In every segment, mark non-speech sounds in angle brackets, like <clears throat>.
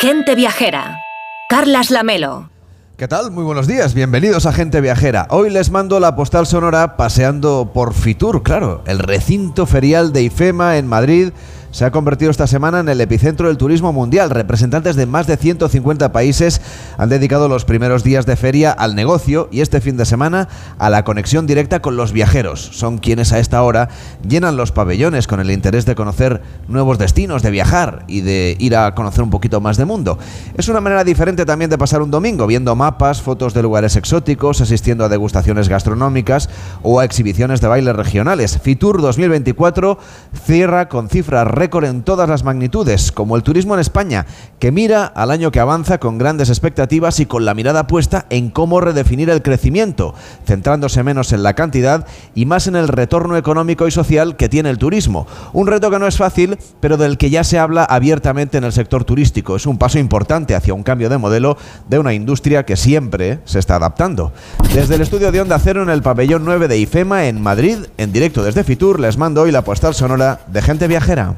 Gente Viajera. Carlas Lamelo. ¿Qué tal? Muy buenos días, bienvenidos a Gente Viajera. Hoy les mando la postal sonora paseando por Fitur, claro, el recinto ferial de IFEMA en Madrid se ha convertido esta semana en el epicentro del turismo mundial. Representantes de más de 150 países han dedicado los primeros días de feria al negocio y este fin de semana a la conexión directa con los viajeros. Son quienes a esta hora llenan los pabellones con el interés de conocer nuevos destinos, de viajar y de ir a conocer un poquito más de mundo. Es una manera diferente también de pasar un domingo, viendo mapas, fotos de lugares exóticos, asistiendo a degustaciones gastronómicas o a exhibiciones de bailes regionales. Fitur 2024 cierra con cifras récord en todas las magnitudes, como el turismo en España, que mira al año que avanza con grandes expectativas y con la mirada puesta en cómo redefinir el crecimiento, centrándose menos en la cantidad y más en el retorno económico y social que tiene el turismo. Un reto que no es fácil, pero del que ya se habla abiertamente en el sector turístico. Es un paso importante hacia un cambio de modelo de una industria que siempre se está adaptando. Desde el estudio de Onda Cero en el pabellón 9 de IFEMA en Madrid, en directo desde Fitur, les mando hoy la postal sonora de gente viajera.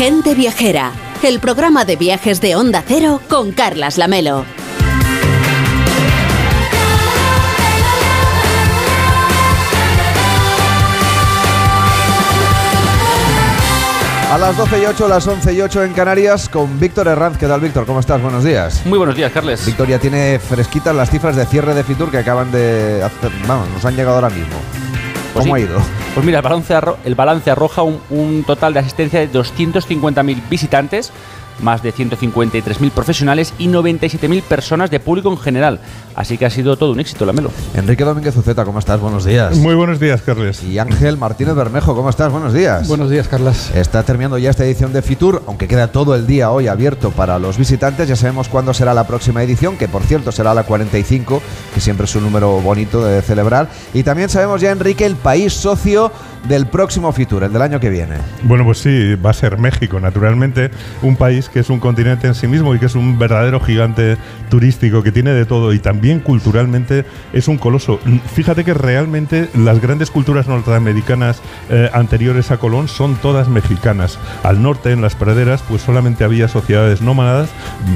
Gente Viajera, el programa de viajes de Onda Cero con Carlas Lamelo. A las 12 y 8, las 11 y 8 en Canarias con Víctor Herranz. ¿Qué tal, Víctor? ¿Cómo estás? Buenos días. Muy buenos días, Carles. Víctor ya tiene fresquitas las cifras de cierre de Fitur que acaban de hacer, vamos, nos han llegado ahora mismo. Pues ¿Cómo sí. ha ido? Pues mira, el balance, arro- el balance arroja un, un total de asistencia de 250.000 visitantes, más de 153.000 profesionales y 97.000 personas de público en general. Así que ha sido todo un éxito, la Melo. Enrique Domínguez Uceta, ¿cómo estás? Buenos días. Muy buenos días, Carles. Y Ángel Martínez Bermejo, ¿cómo estás? Buenos días. Buenos días, Carlas. Está terminando ya esta edición de Fitur, aunque queda todo el día hoy abierto para los visitantes. Ya sabemos cuándo será la próxima edición, que por cierto será la 45, que siempre es un número bonito de celebrar. Y también sabemos ya, Enrique, el país socio del próximo Fitur, el del año que viene. Bueno, pues sí, va a ser México, naturalmente, un país que es un continente en sí mismo y que es un verdadero gigante turístico, que tiene de todo y también culturalmente es un coloso. Mm, Fíjate que realmente las grandes culturas norteamericanas eh, anteriores a Colón son todas mexicanas. Al norte, en las praderas, pues solamente había sociedades nómadas,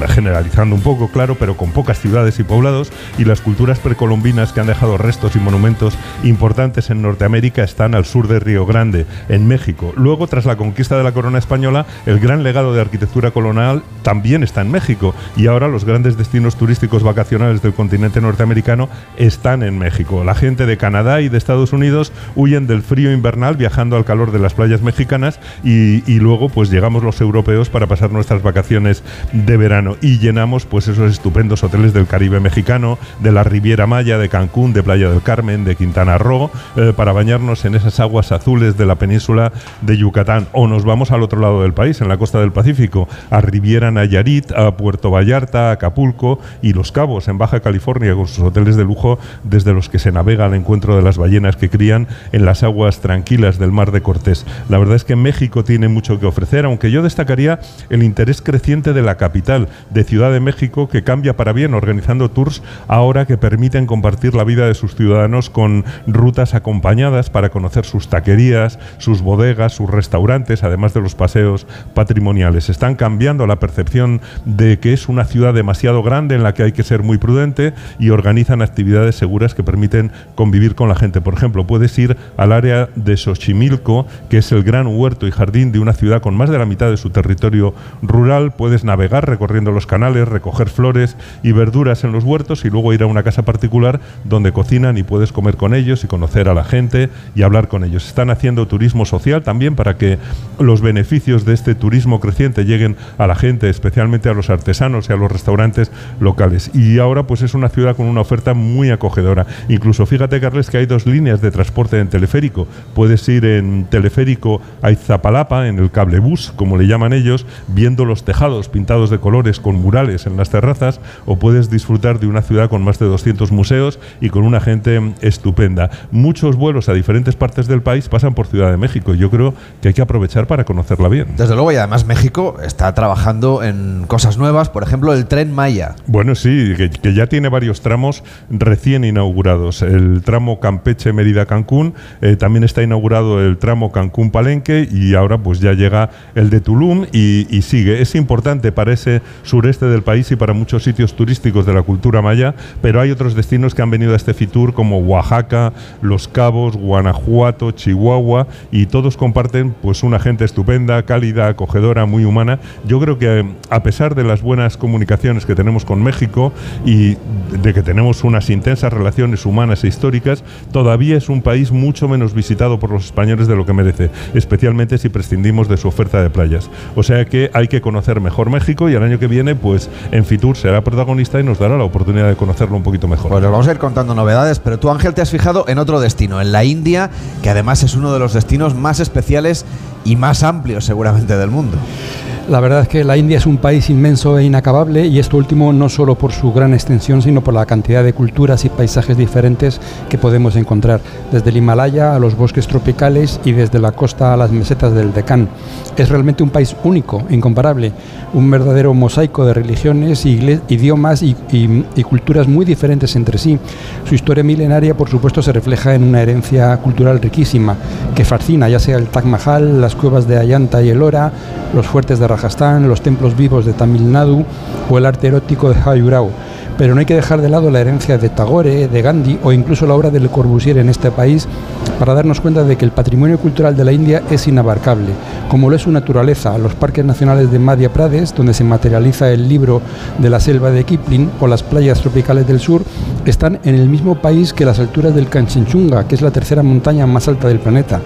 generalizando un poco, claro, pero con pocas ciudades y poblados, y las culturas precolombinas que han dejado restos y monumentos importantes en Norteamérica están al sur de Río Grande, en México. Luego, tras la conquista de la corona española, el gran legado de arquitectura colonial también está en México, y ahora los grandes destinos turísticos vacacionales del continente norteamericano están en México. La gente de Canadá y de Estados Unidos huyen del frío invernal viajando al calor de las playas mexicanas y, y luego pues llegamos los europeos para pasar nuestras vacaciones de verano y llenamos pues esos estupendos hoteles del Caribe mexicano, de la Riviera Maya, de Cancún, de Playa del Carmen, de Quintana Roo, eh, para bañarnos en esas aguas azules de la península de Yucatán. O nos vamos al otro lado del país, en la costa del Pacífico, a Riviera Nayarit, a Puerto Vallarta, a Acapulco y Los Cabos, en Baja California, con sus hoteles de lujo desde los que se navega al encuentro de las ballenas que crían en las aguas tranquilas del Mar de Cortés. La verdad es que México tiene mucho que ofrecer, aunque yo destacaría el interés creciente de la capital, de Ciudad de México, que cambia para bien organizando tours ahora que permiten compartir la vida de sus ciudadanos con rutas acompañadas para conocer sus taquerías, sus bodegas, sus restaurantes, además de los paseos patrimoniales. Están cambiando la percepción de que es una ciudad demasiado grande en la que hay que ser muy prudente y organizan actividades seguras que permiten convivir con la gente. Por ejemplo, puedes ir al área de Xochimilco, que es el gran huerto y jardín de una ciudad con más de la mitad de su territorio rural. Puedes navegar recorriendo los canales, recoger flores y verduras en los huertos y luego ir a una casa particular donde cocinan y puedes comer con ellos y conocer a la gente y hablar con ellos. Están haciendo turismo social también para que los beneficios de este turismo creciente lleguen a la gente, especialmente a los artesanos y a los restaurantes locales. Y ahora pues es una ciudad con una oferta muy acogedora. Incluso fíjate, Carles, que hay dos líneas de transporte en teleférico. Puedes ir en teleférico a Iztapalapa, en el cablebús, como le llaman ellos, viendo los tejados pintados de colores con murales en las terrazas, o puedes disfrutar de una ciudad con más de 200 museos y con una gente estupenda. Muchos vuelos a diferentes partes del país pasan por Ciudad de México. Yo creo que hay que aprovechar para conocerla bien. Desde luego, y además México está trabajando en cosas nuevas, por ejemplo, el tren Maya. Bueno, sí, que, que ya tiene varios tramos recién inaugurados. El tramo Campeche-Mérida-Cancún, eh, también está inaugurado el tramo Cancún-Palenque y ahora pues ya llega el de Tulum y, sigue. Es importante para ese sureste del país y para muchos sitios turísticos de la cultura maya, pero hay otros destinos que han venido a este Fitur como Oaxaca, Los Cabos, Guanajuato, Chihuahua y todos comparten pues una gente estupenda, cálida, acogedora, muy humana. Yo creo que a pesar de las buenas comunicaciones que tenemos con México y de que tenemos unas intensas relaciones humanas e históricas, todavía es un país mucho menos visitado por los españoles de lo que merece, especialmente si prescindimos de su oferta de playas. O sea que hay que conocer mejor México y el año que viene, pues en Fitur será protagonista y nos dará la oportunidad de conocerlo un poquito mejor. Pues vamos a ir contando novedades, pero tú Ángel te has fijado en otro destino, en la India, que además es uno de los destinos más especiales y más amplios seguramente del mundo. La verdad es que la India es un país inmenso e inacabable y esto último no solo por su gran extensión, sino por la cantidad de culturas y paisajes diferentes que podemos encontrar, desde el Himalaya a los bosques tropicales y desde la costa a las mesetas del Deccan. Es realmente un país único, incomparable, un verdadero mosaico de religiones, idiomas y, y culturas muy diferentes entre sí. Su historia milenaria, por supuesto, se refleja en una herencia cultural riquísima que fascina, ya sea el Taj Mahal, las cuevas de Ayanta y Elora, los fuertes de Rajasthan, los templos vivos de Tamil Nadu o el arte erótico de Hayurao. Pero no hay que dejar de lado la herencia de Tagore, de Gandhi o incluso la obra de Le Corbusier en este país para darnos cuenta de que el patrimonio cultural de la India es inabarcable, como lo es su naturaleza, los parques nacionales de Madhya Pradesh, donde se materializa el libro de la selva de Kipling, o las playas tropicales del sur, están en el mismo país que las alturas del Kanchenjunga, que es la tercera montaña más alta del planeta.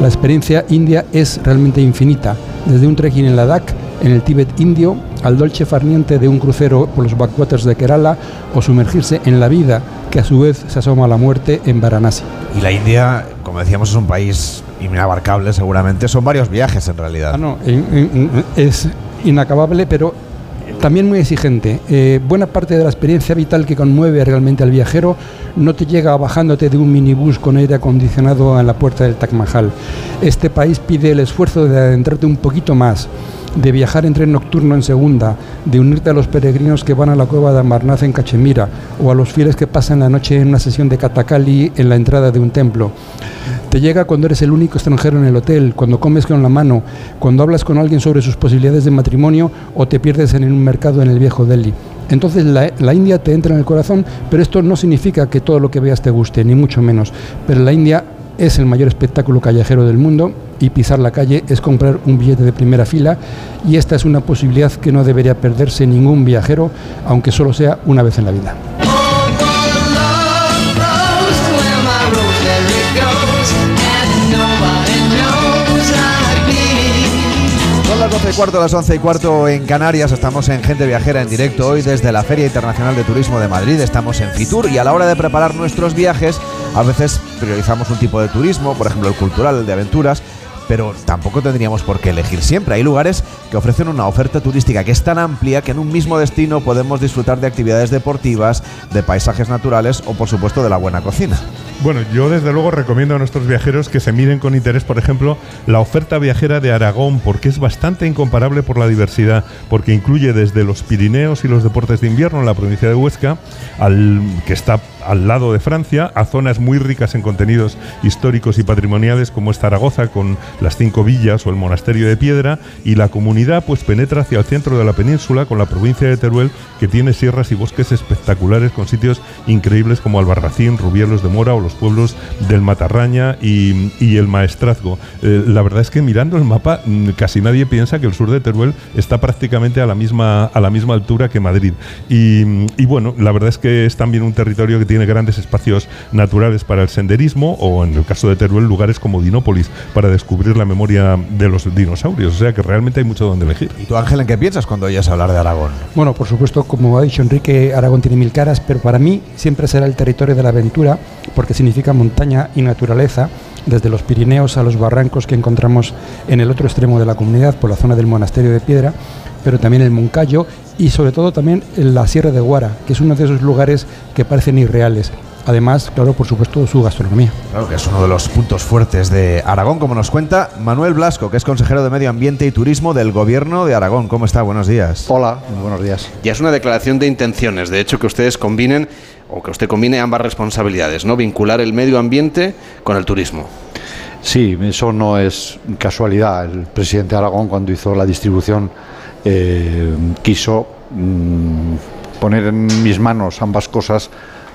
La experiencia india es realmente infinita, desde un trekking en Ladakh, en el Tíbet indio, al dolce farniente de un crucero por los backwaters de Kerala o sumergirse en la vida que a su vez se asoma a la muerte en Varanasi. Y la India, como decíamos, es un país inabarcable seguramente. Son varios viajes en realidad. Ah, no, es inacabable, pero también muy exigente. Eh, buena parte de la experiencia vital que conmueve realmente al viajero no te llega bajándote de un minibús con aire acondicionado en la puerta del Taj Mahal. Este país pide el esfuerzo de adentrarte un poquito más de viajar en tren nocturno en segunda, de unirte a los peregrinos que van a la cueva de Amarnath en Cachemira, o a los fieles que pasan la noche en una sesión de Katakali en la entrada de un templo. Te llega cuando eres el único extranjero en el hotel, cuando comes con la mano, cuando hablas con alguien sobre sus posibilidades de matrimonio o te pierdes en un mercado en el viejo Delhi. Entonces la, India te entra en el corazón, pero esto no significa que todo lo que veas te guste, ni mucho menos. Pero la India es el mayor espectáculo callejero del mundo y pisar la calle es comprar un billete de primera fila y esta es una posibilidad que no debería perderse ningún viajero, aunque solo sea una vez en la vida. Y cuarto, las 11 y cuarto en Canarias. Estamos en Gente Viajera en directo hoy desde la Feria Internacional de Turismo de Madrid. Estamos en Fitur y a la hora de preparar nuestros viajes, a veces priorizamos un tipo de turismo, por ejemplo el cultural, el de aventuras, pero tampoco tendríamos por qué elegir siempre. Hay lugares que ofrecen una oferta turística que es tan amplia que en un mismo destino podemos disfrutar de actividades deportivas, de paisajes naturales o por supuesto de la buena cocina. Bueno, yo desde luego recomiendo a nuestros viajeros que se miren con interés, por ejemplo, la oferta viajera de Aragón, porque es bastante incomparable por la diversidad, porque incluye desde los Pirineos y los deportes de invierno en la provincia de Huesca, al, que está al lado de Francia, a zonas muy ricas en contenidos históricos y patrimoniales como es Zaragoza con las cinco villas o el monasterio de Piedra y la comunidad pues penetra hacia el centro de la península con la provincia de Teruel que tiene sierras y bosques espectaculares con sitios increíbles como Albarracín, Rubielos de Mora o los pueblos del Matarraña y, el Maestrazgo. Eh, la verdad es que mirando el mapa mm, casi nadie piensa que el sur de Teruel está prácticamente a la misma, a la misma altura que Madrid. Y, y bueno, la verdad es que es también un territorio que tiene grandes espacios naturales para el senderismo o en el caso de Teruel lugares como Dinópolis para descubrir la memoria de los dinosaurios. O sea que realmente hay mucho donde elegir. ¿Y tú Ángel en qué piensas cuando oyes hablar de Aragón? Bueno, por supuesto, como ha dicho Enrique, Aragón tiene mil caras, pero para mí siempre será el territorio de la aventura porque significa montaña y naturaleza desde los Pirineos a los barrancos que encontramos en el otro extremo de la comunidad por la zona del monasterio de Piedra pero también el Moncayo y sobre todo también en la Sierra de Guara, que es uno de esos lugares que parecen irreales. Además, claro, por supuesto, su gastronomía. Claro que es uno de los puntos fuertes de Aragón, como nos cuenta Manuel Blasco, que es consejero de Medio Ambiente y Turismo del Gobierno de Aragón. ¿Cómo está? Buenos días. Hola, muy buenos días. Ya es una declaración de intenciones, de hecho, que ustedes combinen o que usted combine ambas responsabilidades, ¿no? Vincular el medio ambiente con el turismo. Sí, eso no es casualidad. El presidente de Aragón, cuando hizo la distribución, eh, quiso mm, poner en mis manos ambas cosas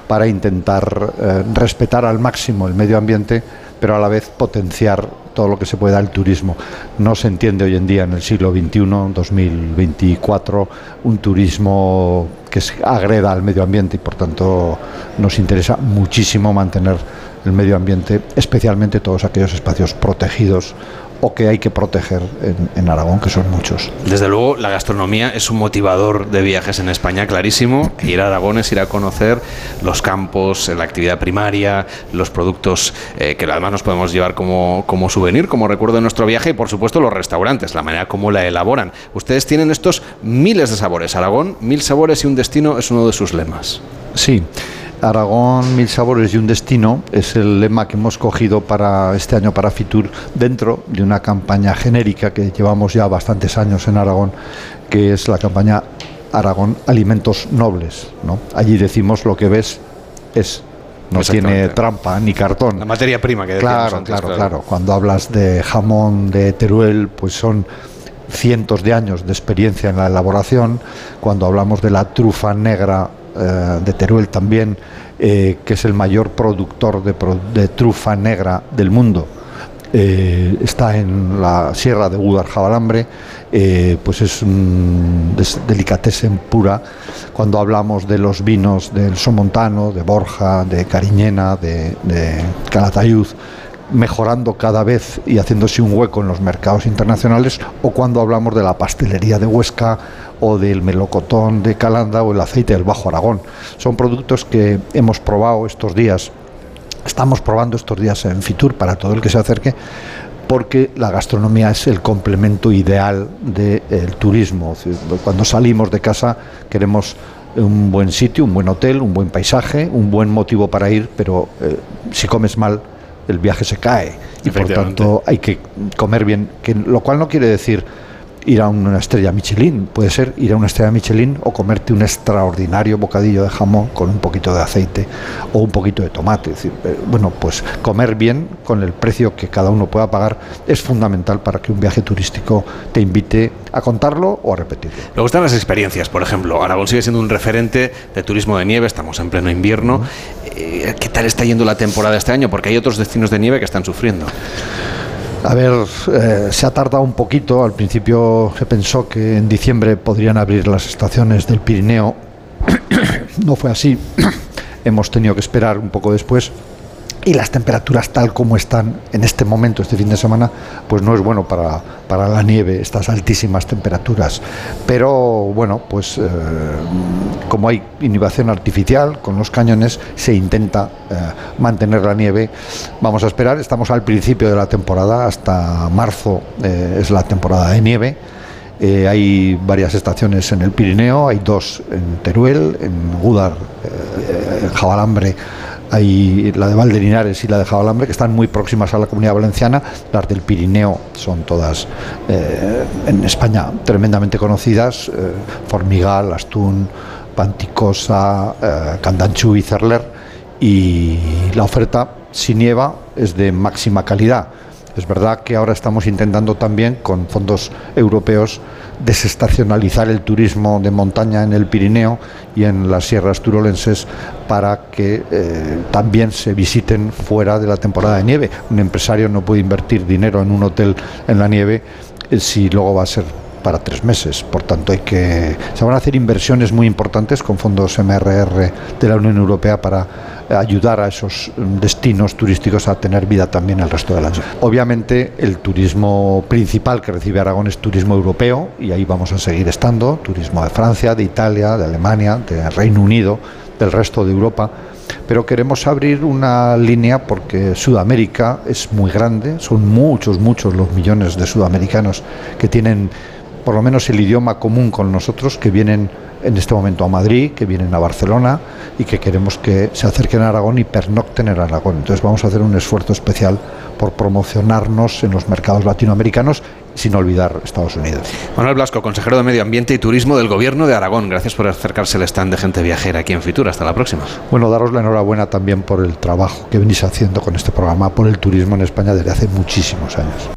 para intentar eh, respetar al máximo el medio ambiente, pero a la vez potenciar todo lo que se pueda el turismo. No se entiende hoy en día, en el siglo XXI, 2024, un turismo que agreda al medio ambiente y por tanto nos interesa muchísimo mantener el medio ambiente, especialmente todos aquellos espacios protegidos o que hay que proteger en, Aragón, que son muchos. Desde luego, la gastronomía es un motivador de viajes en España, clarísimo. Ir a Aragón es ir a conocer los campos, la actividad primaria, los productos eh, que además nos podemos llevar como, como souvenir, como recuerdo de nuestro viaje, y por supuesto los restaurantes, la manera como la elaboran. Ustedes tienen estos miles de sabores. Aragón, mil sabores y un destino es uno de sus lemas. Sí. Aragón, mil sabores y un destino es el lema que hemos cogido para este año para Fitur dentro de una campaña genérica que llevamos ya bastantes años en Aragón, que es la campaña Aragón Alimentos Nobles. ¿no? Allí decimos lo que ves es no tiene trampa ni cartón. La materia prima que claro, antes, claro, claro, claro. Cuando hablas de jamón de Teruel, pues son cientos de años de experiencia en la elaboración. Cuando hablamos de la trufa negra eh, de Teruel también, eh, que es el mayor productor de, trufa negra del mundo. Eh, está en la sierra de Gudar-Jabalambre, pues es un delicatessen pura. Cuando hablamos de los vinos del Somontano, de Borja, de Cariñena, de, de Calatayud, mejorando cada vez y haciéndose un hueco en los mercados internacionales, o cuando hablamos de la pastelería de Huesca o del melocotón de Calanda o el aceite del Bajo Aragón. Son productos que hemos probado estos días, estamos probando estos días en Fitur para todo el que se acerque, porque la gastronomía es el complemento ideal del turismo. Cuando salimos de casa queremos un buen sitio, un buen hotel, un buen paisaje, un buen motivo para ir, pero eh, si comes mal, el viaje se cae y por tanto hay que comer bien, que, lo cual no quiere decir ir a una estrella Michelin, puede ser ir a una estrella Michelin o comerte un extraordinario bocadillo de jamón con un poquito de aceite o un poquito de tomate. decir, eh, bueno, pues comer bien con el precio que cada uno pueda pagar es fundamental para que un viaje turístico te invite a contarlo o a repetirlo. Me gustan las experiencias, por ejemplo, Aragón sigue siendo un referente de turismo de nieve, estamos en pleno invierno. Eh, ¿Qué tal está yendo la temporada este año? Porque hay otros destinos de nieve que están sufriendo. A ver, eh, se ha tardado un poquito. Al principio se pensó que en diciembre podrían abrir las estaciones del Pirineo. <coughs> no fue así. <coughs> Hemos tenido que esperar un poco después y las temperaturas tal como están en este momento, este fin de semana, pues no es bueno para, para la nieve, estas altísimas temperaturas. Pero bueno, pues eh, como hay inhibición artificial con los cañones, se intenta eh, mantener la nieve. Vamos a esperar, estamos al principio de la temporada, hasta marzo eh, es la temporada de nieve. hay varias estaciones en el Pirineo, hay dos en Teruel, en Gudar, en Jabalambre hay la de Valderinares y la de Jabalambre que están muy próximas a la comunidad valenciana. Las del Pirineo son todas eh, en España tremendamente conocidas: eh, Formigal, Astún, Panticosa, eh, Candanchú y Cerler. Y la oferta, si nieva, es de máxima calidad. Es verdad que ahora estamos intentando también, con fondos europeos, desestacionalizar el turismo de montaña en el Pirineo y en las sierras turolenses para que eh, también se visiten fuera de la temporada de nieve. Un empresario no puede invertir dinero en un hotel en la nieve eh, si luego va a ser para tres meses. Por tanto, hay que se van a hacer inversiones muy importantes con fondos MRR de la Unión Europea para ayudar a esos destinos turísticos a tener vida también el resto del año. Obviamente el turismo principal que recibe Aragón es turismo europeo y ahí vamos a seguir estando, turismo de Francia, de Italia, de Alemania, de Reino Unido, del resto de Europa, pero queremos abrir una línea porque Sudamérica es muy grande, son muchos, muchos los millones de sudamericanos que tienen por lo menos el idioma común con nosotros, que vienen en este momento a Madrid, que vienen a Barcelona y que queremos que se acerquen a Aragón y pernocten en Aragón. Entonces vamos a hacer un esfuerzo especial por promocionarnos en los mercados latinoamericanos sin olvidar Estados Unidos. Manuel Blasco, consejero de Medio Ambiente y Turismo del Gobierno de Aragón. Gracias por acercarse al stand de gente viajera aquí en Fitur. Hasta la próxima. Bueno, daros la enhorabuena también por el trabajo que venís haciendo con este programa, por el turismo en España desde hace muchísimos años.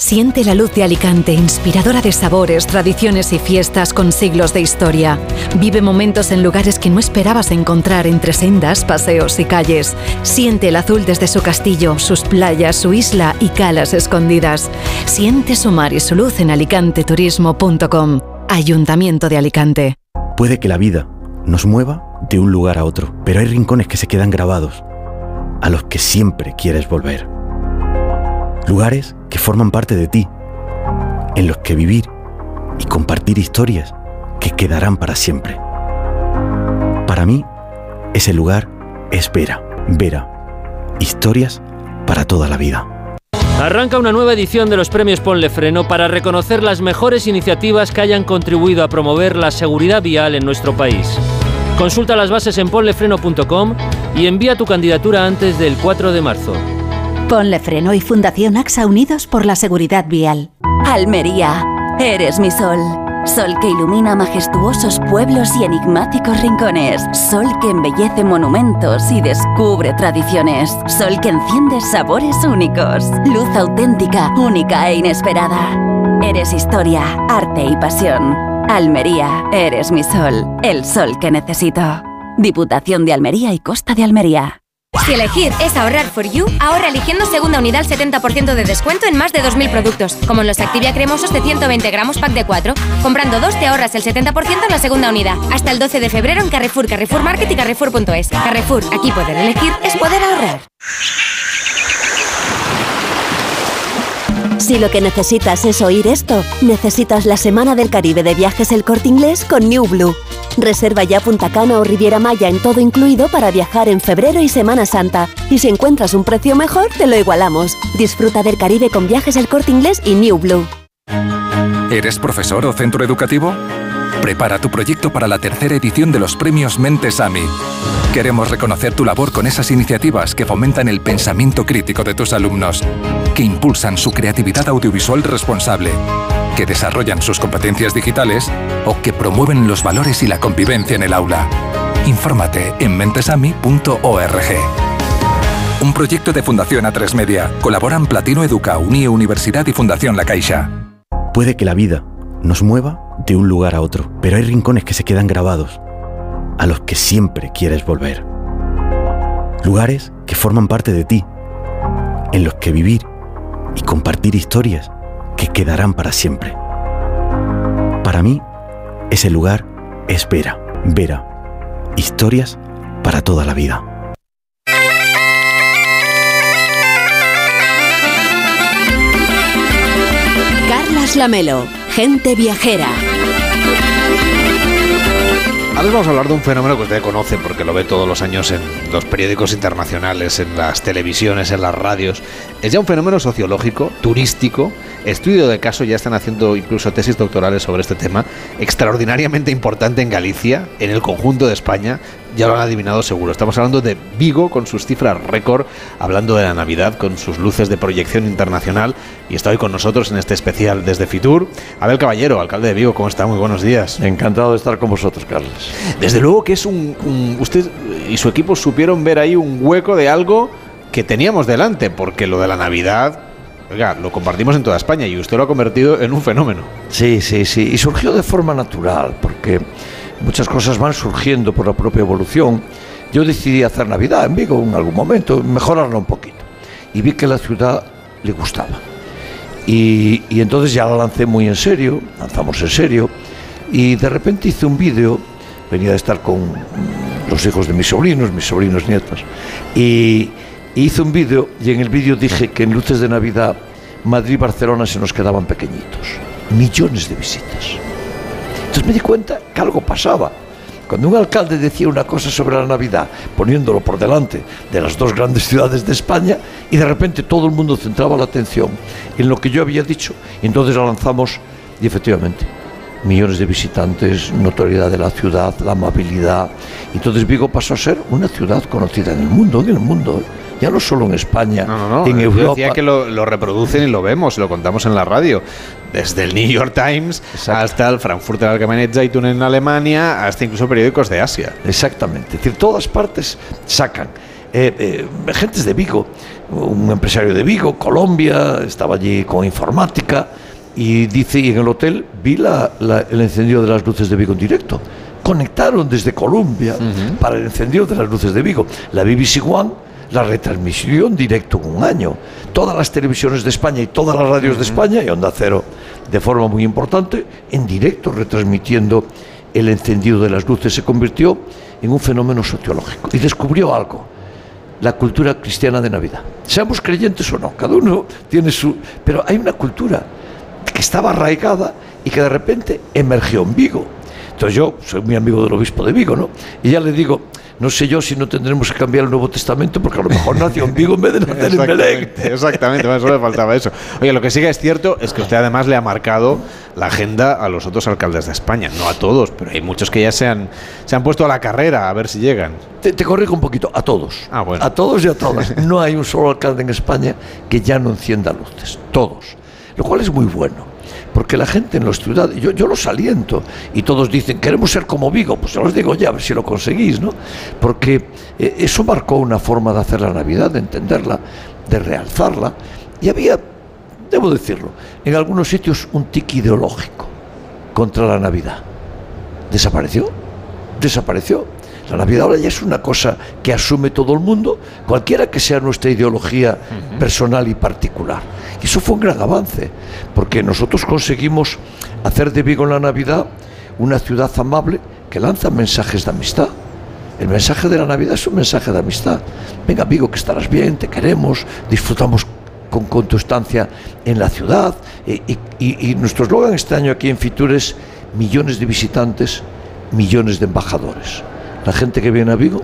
Siente la luz de Alicante, inspiradora de sabores, tradiciones y fiestas con siglos de historia. Vive momentos en lugares que no esperabas encontrar entre sendas, paseos y calles. Siente el azul desde su castillo, sus playas, su isla y calas escondidas. Siente su mar y su luz en alicanteturismo.com. Ayuntamiento de Alicante. Puede que la vida nos mueva de un lugar a otro, pero hay rincones que se quedan grabados, a los que siempre quieres volver. Lugares que forman parte de ti, en los que vivir y compartir historias que quedarán para siempre. Para mí, ese lugar es Vera. Vera. Historias para toda la vida. Arranca una nueva edición de los premios Ponle Freno para reconocer las mejores iniciativas que hayan contribuido a promover la seguridad vial en nuestro país. Consulta las bases en ponlefreno.com y envía tu candidatura antes del 4 de marzo. Ponle Freno y Fundación AXA Unidos por la Seguridad Vial. Almería, eres mi sol. Sol que ilumina majestuosos pueblos y enigmáticos rincones. Sol que embellece monumentos y descubre tradiciones. Sol que enciende sabores únicos. Luz auténtica, única e inesperada. Eres historia, arte y pasión. Almería, eres mi sol. El sol que necesito. Diputación de Almería y Costa de Almería. Si elegir es ahorrar for you, ahorra eligiendo segunda unidad al 70% de descuento en más de 2.000 productos, como en los Activia cremosos de 120 gramos pack de 4. Comprando dos te ahorras el 70% en la segunda unidad. Hasta el 12 de febrero en Carrefour, Carrefour Market y Carrefour.es. Carrefour, aquí poder elegir es poder ahorrar. Si lo que necesitas es oír esto, necesitas la Semana del Caribe de Viajes El Corte Inglés con New Blue. Reserva ya Punta Cana o Riviera Maya en todo incluido para viajar en febrero y Semana Santa. Y si encuentras un precio mejor, te lo igualamos. Disfruta del Caribe con Viajes El Corte Inglés y New Blue. ¿Eres profesor o centro educativo? Prepara tu proyecto para la tercera edición de los premios Mentes AMI. Queremos reconocer tu labor con esas iniciativas que fomentan el pensamiento crítico de tus alumnos, que impulsan su creatividad audiovisual responsable, que desarrollan sus competencias digitales o que promueven los valores y la convivencia en el aula. Infórmate en mentesami.org. Un proyecto de Fundación A3 Media. Colaboran Platino Educa, Unie Universidad y Fundación La Caixa. Puede que la vida nos mueva de un lugar a otro, pero hay rincones que se quedan grabados, a los que siempre quieres volver. Lugares que forman parte de ti, en los que vivir y compartir historias que quedarán para siempre. Para mí, ese lugar es Vera. Vera. Historias para toda la vida. Carlas Lamelo, gente viajera. Ahora vamos a hablar de un fenómeno que usted conoce porque lo ve todos los años en los periódicos internacionales, en las televisiones, en las radios. Es ya un fenómeno sociológico, turístico, estudio de caso, ya están haciendo incluso tesis doctorales sobre este tema, extraordinariamente importante en Galicia, en el conjunto de España, ya lo han adivinado seguro. Estamos hablando de Vigo con sus cifras récord, hablando de la Navidad con sus luces de proyección internacional y está hoy con nosotros en este especial desde Fitur. Abel Caballero, alcalde de Vigo, ¿cómo está? Muy buenos días. Encantado de estar con vosotros, Carlos. Desde luego que es un, un usted y su equipo supieron ver ahí un hueco de algo que teníamos delante, porque lo de la Navidad Oiga, lo compartimos en toda España y usted lo ha convertido en un fenómeno. Sí, sí, sí. Y surgió de forma natural, porque muchas cosas van surgiendo por la propia evolución. Yo decidí hacer Navidad en Vigo en algún momento, mejorarla un poquito. Y vi que la ciudad le gustaba. Y, entonces ya la lancé muy en serio, lanzamos en serio. Y de repente hice un vídeo, venía de estar con los hijos de mis sobrinos, mis sobrinos nietos. Y hice un vídeo y en el vídeo dije que en luces de Navidad Madrid y Barcelona se nos quedaban pequeñitos. Millones de visitas. Entonces me di cuenta que algo pasaba. Cuando un alcalde decía una cosa sobre la Navidad, poniéndolo por delante de las dos grandes ciudades de España, y de repente todo el mundo centraba la atención en lo que yo había dicho, y entonces la lanzamos y efectivamente, millones de visitantes, notoriedad de la ciudad, la amabilidad. Entonces Vigo pasó a ser una ciudad conocida en el mundo, en el mundo, ya no solo en España, en Yo Europa. decía que lo, lo reproducen y lo vemos, lo contamos en la radio. Desde el New York Times hasta el Frankfurter Allgemeine Zeitung en Alemania, hasta incluso periódicos de Asia. Exactamente. Es decir, todas partes sacan. Eh, eh, gentes de Vigo, un empresario de Vigo, Colombia, estaba allí con informática y dice, y en el hotel vi la- la- el encendido de las luces de Vigo en directo. Conectaron desde Colombia para el encendido de las luces de Vigo. La BBC One la retransmisión directo en un año. Todas las televisiones de España y todas las radios de España y Onda Cero de forma muy importante en directo retransmitiendo el encendido de las luces se convirtió en un fenómeno sociológico y descubrió algo la cultura cristiana de Navidad. Seamos creyentes o no, cada uno tiene su... Pero hay una cultura que estaba arraigada y que de repente emergió en Vigo. Entonces yo soy muy amigo del obispo de Vigo, ¿no? Y ya le digo, no sé yo si no tendremos que cambiar el Nuevo Testamento porque a lo mejor nació en Vigo en vez de nacer en Belén. Exactamente, exactamente, bueno, solo le faltaba eso. Oye, lo que sí que es cierto es que usted además le ha marcado la agenda a los otros alcaldes de España, no a todos, pero hay muchos que ya se han, se han puesto a la carrera a ver si llegan. Te, te corrijo un poquito, a todos. Ah, bueno. A todos y a todas. No hay un solo alcalde en España que ya no encienda luces. Todos. Lo cual es muy bueno. Porque la gente en las ciudades, yo, yo los aliento y todos dicen, queremos ser como Vigo. Pues yo les digo, ya, a ver si lo conseguís, ¿no? Porque eh, eso marcó una forma de hacer la Navidad, de entenderla, de realzarla. Y había, debo decirlo, en algunos sitios un tic ideológico contra la Navidad. Desapareció. Desapareció. La Navidad ahora ya es una cosa que asume todo el mundo, cualquiera que sea nuestra ideología personal y particular. Y eso fue un gran avance, porque nosotros conseguimos hacer de Vigo en la Navidad una ciudad amable que lanza mensajes de amistad. El mensaje de la Navidad es un mensaje de amistad. Venga, Vigo, que estarás bien, te queremos, disfrutamos con, con tu estancia en la ciudad. Y, y- y- y nuestro eslogan este año aquí en Fitur es millones de visitantes, millones de embajadores. La gente que viene a Vigo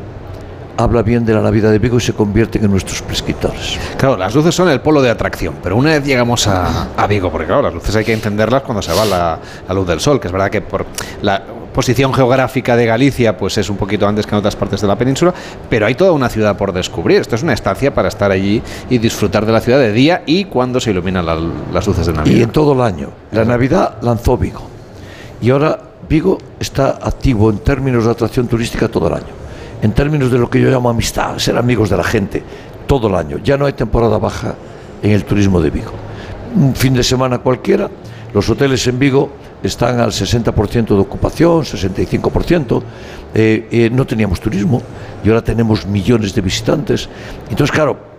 habla bien de la Navidad de Vigo y se convierten en nuestros prescriptores. Claro, las luces son el polo de atracción, pero una vez llegamos a, a Vigo, porque claro, las luces hay que encenderlas cuando se va la, la luz del sol, que es verdad que por la posición geográfica de Galicia pues es un poquito antes que en otras partes de la península, pero hay toda una ciudad por descubrir. Esto es una estancia para estar allí y disfrutar de la ciudad de día y cuando se iluminan la- las luces de Navidad. Y en todo el año. La Navidad lanzó Vigo. Y ahora Vigo está activo en términos de atracción turística todo el año. En términos de lo que yo llamo amistad, ser amigos de la gente, todo el año. Ya no hay temporada baja en el turismo de Vigo. Un fin de semana cualquiera, los hoteles en Vigo están al 60% de ocupación, 65%. Eh, eh, no teníamos turismo y ahora tenemos millones de visitantes. Entonces, claro,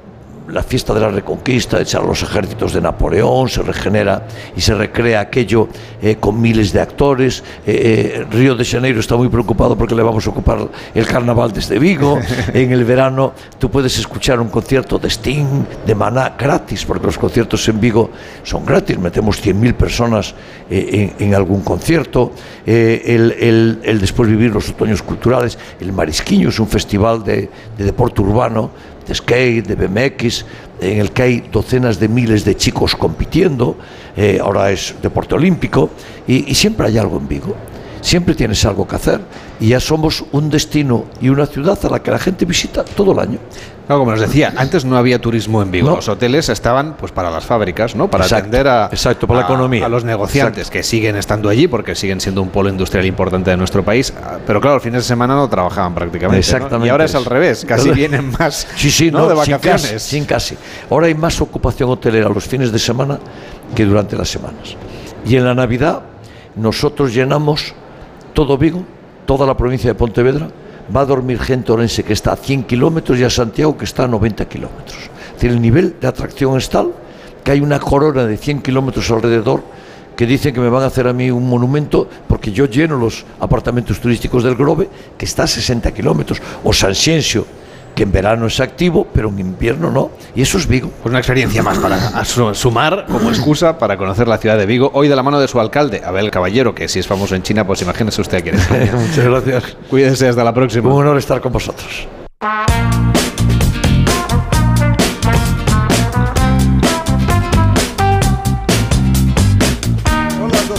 la fiesta de la Reconquista, echar los ejércitos de Napoleón, se regenera y se recrea aquello eh, con miles de actores. Eh, eh, Río de Janeiro está muy preocupado porque le vamos a ocupar el carnaval desde Vigo. <laughs> en el verano tú puedes escuchar un concierto de Sting, de Maná, gratis, porque los conciertos en Vigo son gratis. Metemos 100.000 personas eh, en, en algún concierto. El, el- el después vivir los otoños culturales. El Marisquiño es un festival de, de deporte urbano de skate, de BMX, en el que hay docenas de miles de chicos compitiendo, eh, ahora es deporte olímpico, y, y siempre hay algo en Vigo, siempre tienes algo que hacer, y ya somos un destino y una ciudad a la que la gente visita todo el año. Claro, como nos decía, antes no había turismo en Vigo. Los hoteles estaban pues para las fábricas, ¿no? Para Exacto, atender a, exacto, para la economía. a los negociantes que siguen estando allí porque siguen siendo un polo industrial importante de nuestro país. Ah, Pero claro, los fines de semana no trabajaban prácticamente. ¿no? Exactamente Y ahora es al revés, <laughs> casi vienen más Sí, sí, ¿no? de sin vacaciones. casi, sin casi. Ahora hay más ocupación hotelera los fines de semana que durante las semanas. Y en la Navidad nosotros llenamos todo Vigo, toda la provincia de Pontevedra, va a dormir gente orense que está a 100 kilómetros y a Santiago que está a 90 kilómetros. Es decir, el nivel de atracción es tal que hay una corona de 100 kilómetros alrededor que dicen que me van a hacer a mí un monumento porque yo lleno los apartamentos turísticos del Grove, que está a 60 kilómetros, o San Ciencio, que en verano es activo, pero en invierno no. Y eso es Vigo. Pues una experiencia más para <laughs> sumar como excusa para conocer la ciudad de Vigo. Hoy de la mano de su alcalde, Abel Caballero, que si es famoso en China, pues imagínese usted a quién es. <laughs> Muchas gracias. Cuídese, hasta la próxima. Un honor estar con vosotros.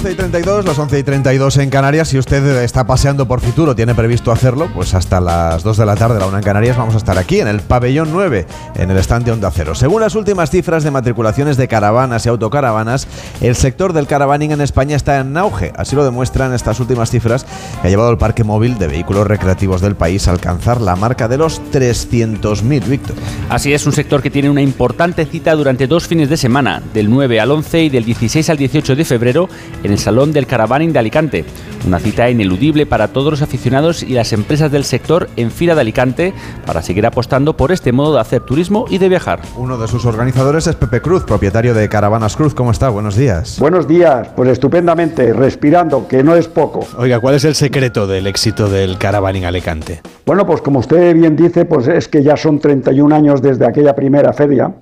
12 y 32, las 11 y 32 en Canarias. Si usted está paseando por Fitur o tiene previsto hacerlo, pues hasta las 2 de la tarde, la 1 en Canarias, vamos a estar aquí en el pabellón 9, en el stand de Onda Cero. Según las últimas cifras de matriculaciones de caravanas y autocaravanas, el sector del caravaning en España está en auge. Así lo demuestran estas últimas cifras que ha llevado el parque móvil de vehículos recreativos del país a alcanzar la marca de los 300.000, Víctor. Así es, un sector que tiene una importante cita durante dos fines de semana, del 9 al 11 y del 16 al 18 de febrero, en el Salón del Caravaning de Alicante. Una cita ineludible para todos los aficionados y las empresas del sector en Fila de Alicante para seguir apostando por este modo de hacer turismo y de viajar. Uno de sus organizadores es Pepe Cruz, propietario de Caravanas Cruz. ¿Cómo está? Buenos días. Buenos días, pues estupendamente, respirando, que no es poco. Oiga, ¿cuál es el secreto del éxito del Caravaning Alicante? Bueno, pues como usted bien dice, pues es que ya son 31 años desde aquella primera feria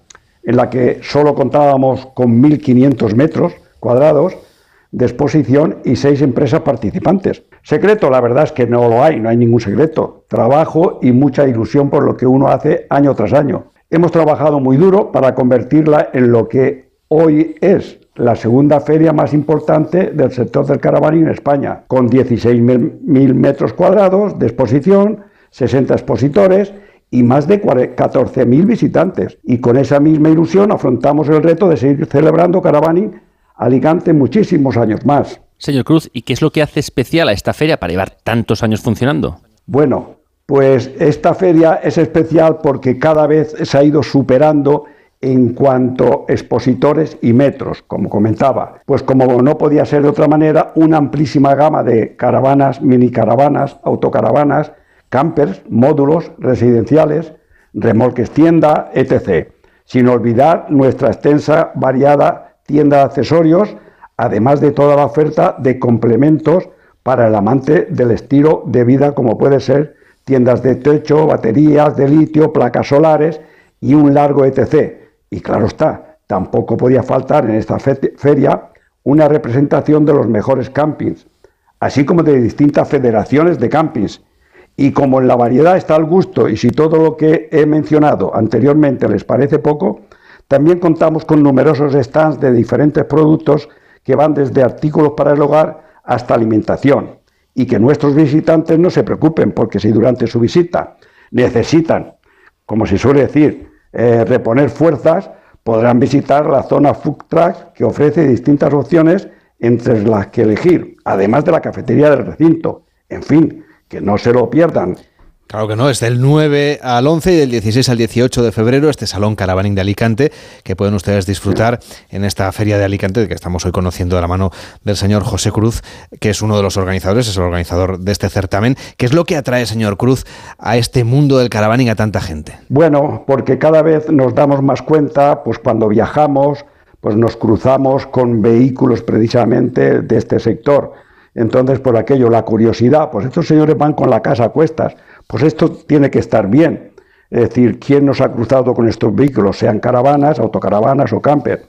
en la que solo contábamos con 1.500 metros cuadrados de exposición y seis empresas participantes. Secreto, la verdad es que no lo hay, no hay ningún secreto. Trabajo y mucha ilusión por lo que uno hace año tras año. Hemos trabajado muy duro para convertirla en lo que hoy es la segunda feria más importante del sector del caravaning en España, con 16.000 metros cuadrados de exposición, 60 expositores y más de 14.000 visitantes. Y con esa misma ilusión afrontamos el reto de seguir celebrando caravaning Alicante muchísimos años más. Señor Cruz, ¿y qué es lo que hace especial a esta feria para llevar tantos años funcionando? Bueno, pues esta feria es especial porque cada vez se ha ido superando en cuanto a expositores y metros, como comentaba. Pues como no podía ser de otra manera, una amplísima gama de caravanas, mini caravanas, autocaravanas, campers, módulos residenciales, remolques tienda, etc. Sin olvidar nuestra extensa, variada tienda de accesorios, además de toda la oferta de complementos para el amante del estilo de vida como puede ser tiendas de techo, baterías de litio, placas solares y un largo etc. Y claro está, tampoco podía faltar en esta feria una representación de los mejores campings, así como de distintas federaciones de campings. Y como en la variedad está el gusto y si todo lo que he mencionado anteriormente les parece poco, también contamos con numerosos stands de diferentes productos que van desde artículos para el hogar hasta alimentación. Y que nuestros visitantes no se preocupen, porque si durante su visita necesitan, como se suele decir, eh, reponer fuerzas, podrán visitar la zona Food que ofrece distintas opciones entre las que elegir, además de la cafetería del recinto. En fin, que no se lo pierdan. Claro que no, es del 9 al 11 y del 16 al 18 de febrero este Salón Caravaning de Alicante que pueden ustedes disfrutar en esta feria de Alicante que estamos hoy conociendo de la mano del señor José Cruz, que es uno de los organizadores, es el organizador de este certamen. ¿Qué es lo que atrae, señor Cruz, a este mundo del caravaning a tanta gente? Bueno, porque cada vez nos damos más cuenta, pues cuando viajamos, pues nos cruzamos con vehículos precisamente de este sector. Entonces, por aquello, la curiosidad, pues estos señores van con la casa a cuestas pues esto tiene que estar bien. Es decir, ¿quién nos ha cruzado con estos vehículos, sean caravanas, autocaravanas o camper?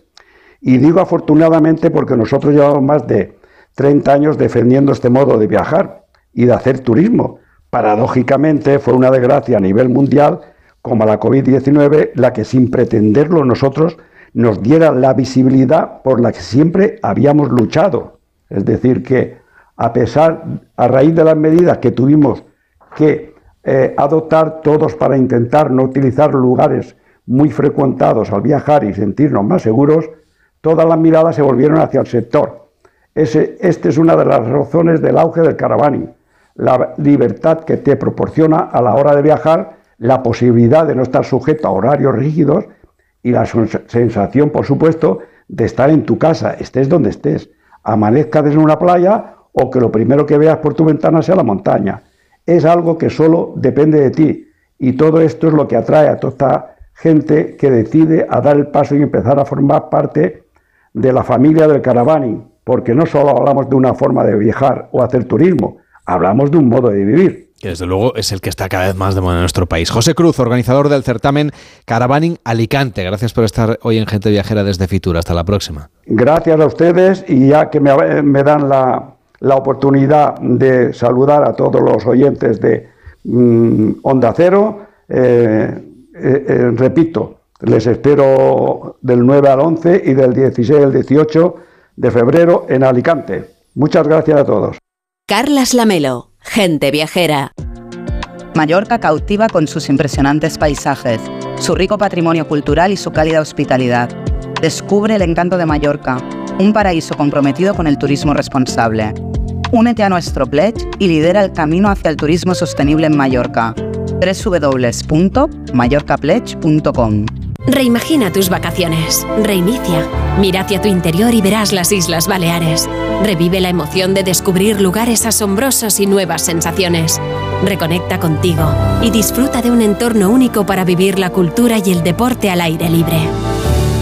Y digo afortunadamente porque nosotros llevamos más de 30 años defendiendo este modo de viajar y de hacer turismo. Paradójicamente fue una desgracia a nivel mundial como la COVID-19 la que sin pretenderlo nosotros nos diera la visibilidad por la que siempre habíamos luchado. Es decir, que a pesar, a raíz de las medidas que tuvimos que eh, adoptar todos para intentar no utilizar lugares muy frecuentados al viajar y sentirnos más seguros, todas las miradas se volvieron hacia el sector. Ese, esta es una de las razones del auge del caravaning, la libertad que te proporciona a la hora de viajar, la posibilidad de no estar sujeto a horarios rígidos y la sensación, por supuesto, de estar en tu casa, estés donde estés, amanezca desde una playa o que lo primero que veas por tu ventana sea la montaña es algo que solo depende de ti. Y todo esto es lo que atrae a toda esta gente que decide a dar el paso y empezar a formar parte de la familia del caravaning, porque no solo hablamos de una forma de viajar o hacer turismo, hablamos de un modo de vivir. Que desde luego es el que está cada vez más de moda en nuestro país. José Cruz, organizador del certamen Caravaning Alicante. Gracias por estar hoy en Gente Viajera desde Fitur. Hasta la próxima. Gracias a ustedes y ya que me, dan la, oportunidad de saludar a todos los oyentes de mm, Onda Cero, eh, eh, eh, repito, les espero del 9 al 11 y del 16 al 18 de febrero en Alicante. Muchas gracias a todos. Carlas Lamelo, gente viajera. Mallorca cautiva con sus impresionantes paisajes, su rico patrimonio cultural y su cálida hospitalidad. Descubre el encanto de Mallorca, un paraíso comprometido con el turismo responsable. Únete a nuestro pledge y lidera el camino hacia el turismo sostenible en Mallorca. www.mallorcapledge.com Reimagina tus vacaciones. Reinicia. Mira hacia tu interior y verás las Islas Baleares. Revive la emoción de descubrir lugares asombrosos y nuevas sensaciones. Reconecta contigo y disfruta de un entorno único para vivir la cultura y el deporte al aire libre.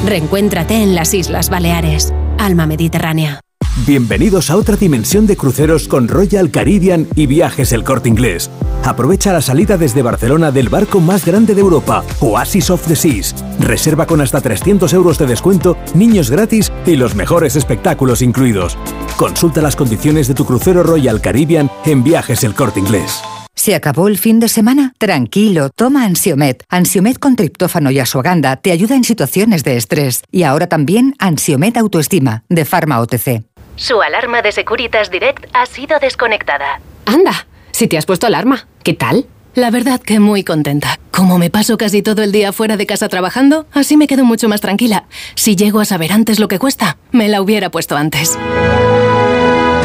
Reencuéntrate en las Islas Baleares. Alma Mediterránea. Bienvenidos a otra dimensión de cruceros con Royal Caribbean y Viajes El Corte Inglés. Aprovecha la salida desde Barcelona del barco más grande de Europa, Oasis of the Seas. Reserva con hasta 300 euros de descuento, niños gratis y los mejores espectáculos incluidos. Consulta las condiciones de tu crucero Royal Caribbean en Viajes El Corte Inglés. ¿Se acabó el fin de semana? Tranquilo, toma Ansiomet. Ansiomet con triptófano y asuaganda te ayuda en situaciones de estrés. Y ahora también Ansiomet Autoestima, de Pharma OTC. Su alarma de Securitas Direct ha sido desconectada. Anda, si te has puesto alarma, ¿qué tal? La verdad que muy contenta. Como me paso casi todo el día fuera de casa trabajando, así me quedo mucho más tranquila. Si llego a saber antes lo que cuesta, me la hubiera puesto antes.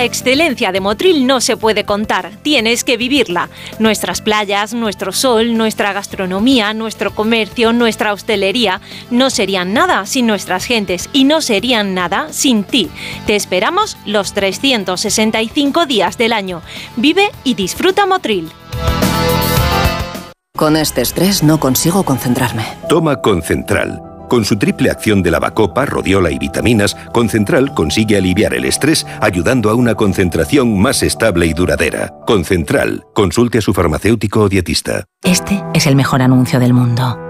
La excelencia de Motril no se puede contar, tienes que vivirla. Nuestras playas, nuestro sol, nuestra gastronomía, nuestro comercio, nuestra hostelería no serían nada sin nuestras gentes y no serían nada sin ti. Te esperamos los 365 días del año. Vive y disfruta Motril. Con este estrés no consigo concentrarme. Toma Concentral. Con su triple acción de lavacopa, rodiola y vitaminas, Concentral consigue aliviar el estrés ayudando a una concentración más estable y duradera. Concentral, consulte a su farmacéutico o dietista. Este es el mejor anuncio del mundo.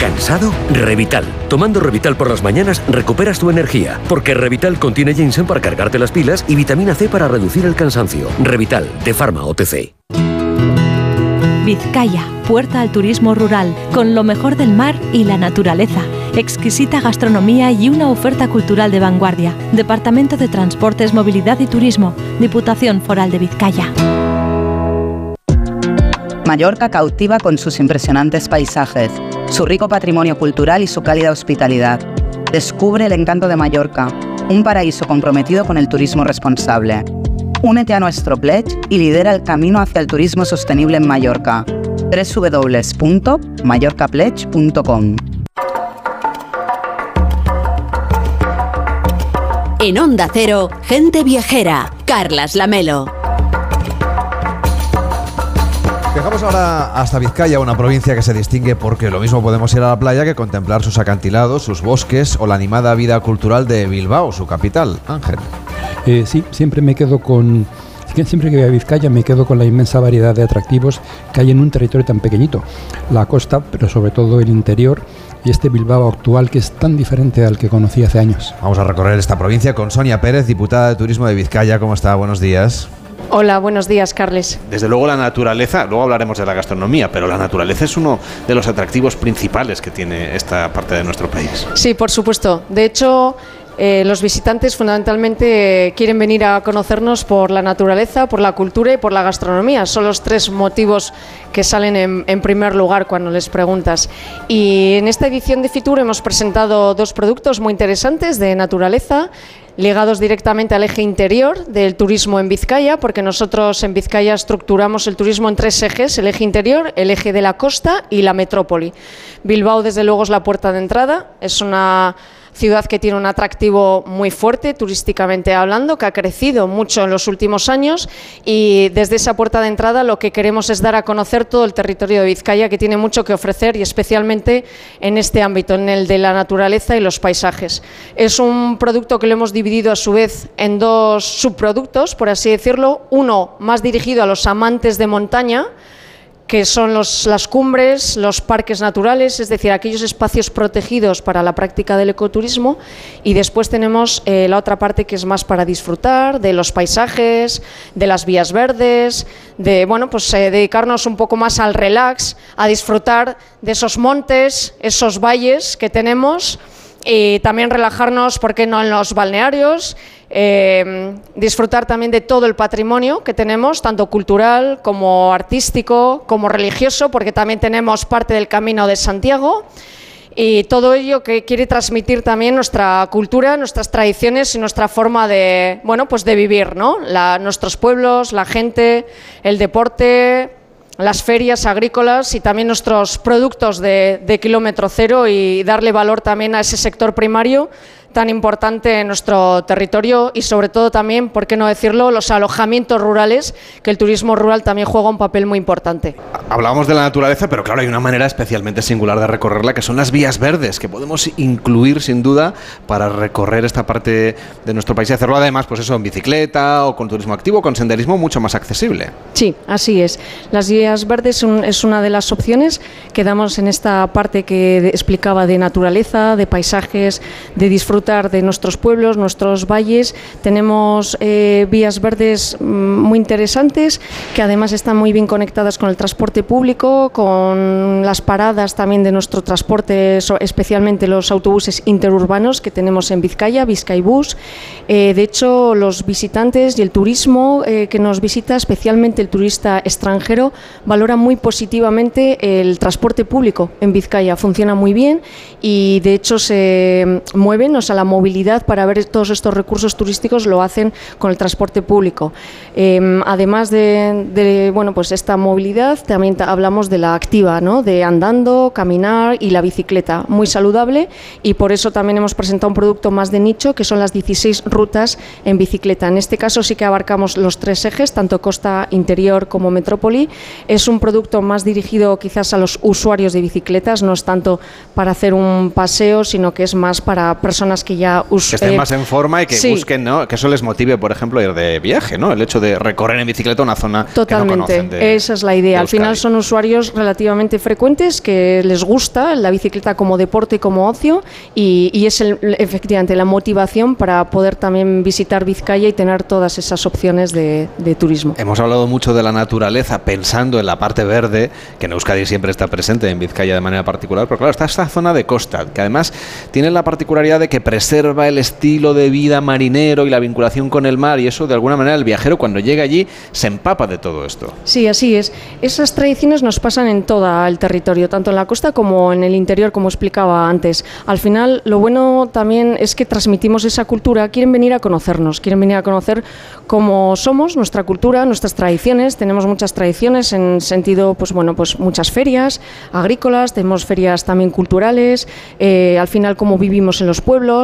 ¿Cansado? Revital. Tomando Revital por las mañanas recuperas tu energía, porque Revital contiene ginseng para cargarte las pilas y vitamina C para reducir el cansancio. Revital, de Pharma OTC. Vizcaya, puerta al turismo rural, con lo mejor del mar y la naturaleza, exquisita gastronomía y una oferta cultural de vanguardia. Departamento de Transportes, Movilidad y Turismo, Diputación Foral de Vizcaya. Mallorca cautiva con sus impresionantes paisajes, su rico patrimonio cultural y su cálida hospitalidad. Descubre el encanto de Mallorca, un paraíso comprometido con el turismo responsable. Únete a nuestro pledge y lidera el camino hacia el turismo sostenible en Mallorca. www.mallorcapledge.com En Onda Cero, gente viajera, Carlas Lamelo. Viajamos ahora hasta Vizcaya, una provincia que se distingue porque lo mismo podemos ir a la playa que contemplar sus acantilados, sus bosques o la animada vida cultural de Bilbao, su capital. Ángel. Eh, sí, siempre me quedo con siempre que voy a Vizcaya me quedo con la inmensa variedad de atractivos que hay en un territorio tan pequeñito. La costa, pero sobre todo el interior y este Bilbao actual que es tan diferente al que conocí hace años. Vamos a recorrer esta provincia con Sonia Pérez, diputada de Turismo de Vizcaya. ¿Cómo está? Buenos días. Hola, buenos días, Carles. Desde luego la naturaleza, luego hablaremos de la gastronomía, pero la naturaleza es uno de los atractivos principales que tiene esta parte de nuestro país. Sí, por supuesto. De hecho, Eh, los visitantes fundamentalmente quieren venir a conocernos por la naturaleza, por la cultura y por la gastronomía. Son los tres motivos que salen en, en primer lugar cuando les preguntas. Y en esta edición de Fitur hemos presentado dos productos muy interesantes de naturaleza ligados directamente al eje interior del turismo en Vizcaya, porque nosotros en Vizcaya estructuramos el turismo en tres ejes, el eje interior, el eje de la costa y la metrópoli. Bilbao, desde luego, es la puerta de entrada, es una ciudad que tiene un atractivo muy fuerte turísticamente hablando, que ha crecido mucho en los últimos años y desde esa puerta de entrada lo que queremos es dar a conocer todo el territorio de Vizcaya que tiene mucho que ofrecer y especialmente en este ámbito, en el de la naturaleza y los paisajes. Es un producto que lo hemos dividido a su vez en dos subproductos, por así decirlo, uno más dirigido a los amantes de montaña, que son los, las cumbres, los parques naturales, es decir, aquellos espacios protegidos para la práctica del ecoturismo, y después tenemos eh, la otra parte que es más para disfrutar de los paisajes, de las vías verdes, de bueno, pues eh, dedicarnos un poco más al relax, a disfrutar de esos montes, esos valles que tenemos y también relajarnos, ¿por qué no?, en los balnearios, eh, disfrutar también de todo el patrimonio que tenemos, tanto cultural como artístico, como religioso, porque también tenemos parte del Camino de Santiago. Y todo ello que quiere transmitir también nuestra cultura, nuestras tradiciones y nuestra forma de, bueno, pues de vivir, ¿no? La, nuestros pueblos, la gente, el deporte, las ferias agrícolas y también nuestros productos de, de, kilómetro cero y darle valor también a ese sector primario tan importante en nuestro territorio y sobre todo también, por qué no decirlo, los alojamientos rurales, que el turismo rural también juega un papel muy importante. Hablábamos de la naturaleza, pero claro, hay una manera especialmente singular de recorrerla, que son las vías verdes, que podemos incluir sin duda para recorrer esta parte de nuestro país y hacerlo además, pues eso, en bicicleta o con turismo activo, con senderismo mucho más accesible. Sí, así es. Las vías verdes son, es una de las opciones que damos en esta parte que explicaba de naturaleza, de paisajes, de disfrute de nuestros pueblos, nuestros valles. Tenemos eh, vías verdes mm, muy interesantes que además están muy bien conectadas con el transporte público, con las paradas también de nuestro transporte, especialmente los autobuses interurbanos que tenemos en Vizcaya, Vizcaibus. Eh, de hecho, los visitantes y el turismo eh, que nos visita, especialmente el turista extranjero, valora muy positivamente el transporte público en Vizcaya. Funciona muy bien y de hecho se mueven, o sea, la movilidad para ver todos estos recursos turísticos lo hacen con el transporte público. Eh, además de, de, bueno, pues esta movilidad, también hablamos de la activa, ¿no? de andando, caminar y la bicicleta, muy saludable y por eso también hemos presentado un producto más de nicho que son las 16 rutas en bicicleta. En este caso sí que abarcamos los tres ejes, tanto costa interior como metrópoli. Es un producto más dirigido quizás a los usuarios de bicicletas, no es tanto para hacer un paseo, sino que es más para personas que ya us, que estén eh, más en forma y que sí. busquen, ¿no? Que eso les motive, por ejemplo, ir de viaje, ¿no? El hecho de recorrer en bicicleta una zona Totalmente. que no conocen de, Esa es la idea. Al final son usuarios relativamente frecuentes que les gusta la bicicleta como deporte como ocio y, y es el, efectivamente la motivación para poder también visitar Vizcaya y tener todas esas opciones de, de turismo. Hemos hablado mucho de la naturaleza pensando en la parte verde, que en Euskadi siempre está presente, en Vizcaya de manera particular, pero claro, está esta zona de costa, que además tiene la particularidad de que preserva el estilo de vida marinero y la vinculación con el mar y eso de alguna manera el viajero cuando llega allí se empapa de todo esto. Sí, así es. Esas tradiciones nos pasan en todo el territorio, tanto en la costa como en el interior, como explicaba antes. Al final, lo bueno también es que transmitimos esa cultura, quieren venir a conocernos, quieren venir a conocer cómo somos, nuestra cultura, nuestras tradiciones. Tenemos muchas tradiciones en sentido, pues bueno, pues muchas ferias agrícolas, tenemos ferias también culturales, eh, al final cómo vivimos en los pueblos,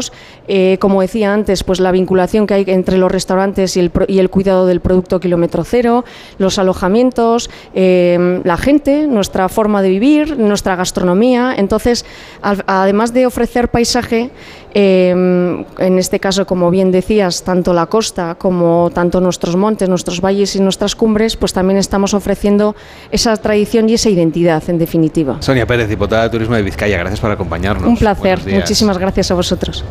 eh, como decía antes, pues la vinculación que hay entre los restaurantes y el, cuidado del producto kilómetro cero, los alojamientos, eh, la gente, nuestra forma de vivir, nuestra gastronomía. Entonces, además de ofrecer paisaje, eh, en este caso, como bien decías, tanto la costa como tanto nuestros montes, nuestros valles y nuestras cumbres, pues también estamos ofreciendo esa tradición y esa identidad, en definitiva. Sonia Pérez, diputada de Turismo de Vizcaya, gracias por acompañarnos. Un placer, muchísimas gracias a vosotros.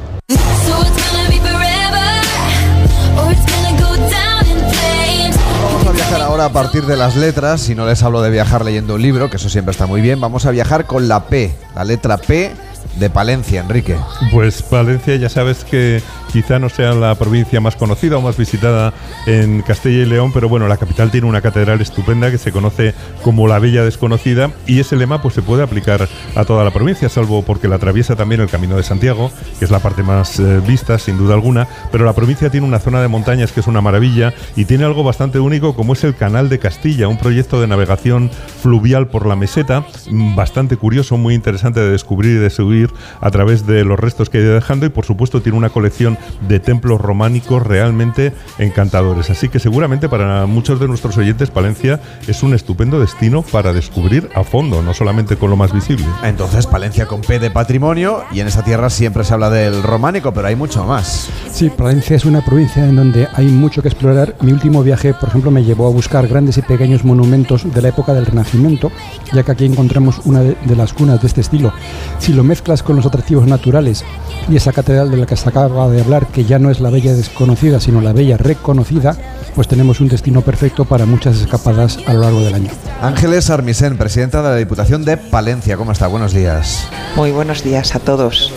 Vamos a viajar ahora a partir de las letras, si no les hablo de viajar leyendo un libro, que eso siempre está muy bien, vamos a viajar con la P, la letra P de Palencia, Enrique? Pues Palencia ya sabes que quizá no sea la provincia más conocida o más visitada en Castilla y León, pero bueno, la capital tiene una catedral estupenda que se conoce como la Bella Desconocida y ese lema pues se puede aplicar a toda la provincia, salvo porque la atraviesa también el Camino de Santiago, que es la parte más eh, vista sin duda alguna, pero la provincia tiene una zona de montañas que es una maravilla y tiene algo bastante único como es el Canal de Castilla, un proyecto de navegación fluvial por la meseta, mm, bastante curioso, muy interesante de descubrir y de subir a través de los restos que ha dejando y por supuesto tiene una colección de templos románicos realmente encantadores. Así que seguramente para muchos de nuestros oyentes Palencia es un estupendo destino para descubrir a fondo, no solamente con lo más visible. Entonces Palencia con P de patrimonio y en esta tierra siempre se habla del románico, pero hay mucho más. Sí, Palencia es una provincia en donde hay mucho que explorar. Mi último viaje, por ejemplo, me llevó a buscar grandes y pequeños monumentos de la época del Renacimiento, ya que aquí encontramos una de, de las cunas de este estilo. Si lo mezclas con los atractivos naturales y esa catedral de la que se acaba de hablar, que ya no es la bella desconocida, sino la bella reconocida, pues tenemos un destino perfecto para muchas escapadas a lo largo del año. Ángeles Armisen, presidenta de la Diputación de Palencia. ¿Cómo está? Buenos días. Muy buenos días a todos.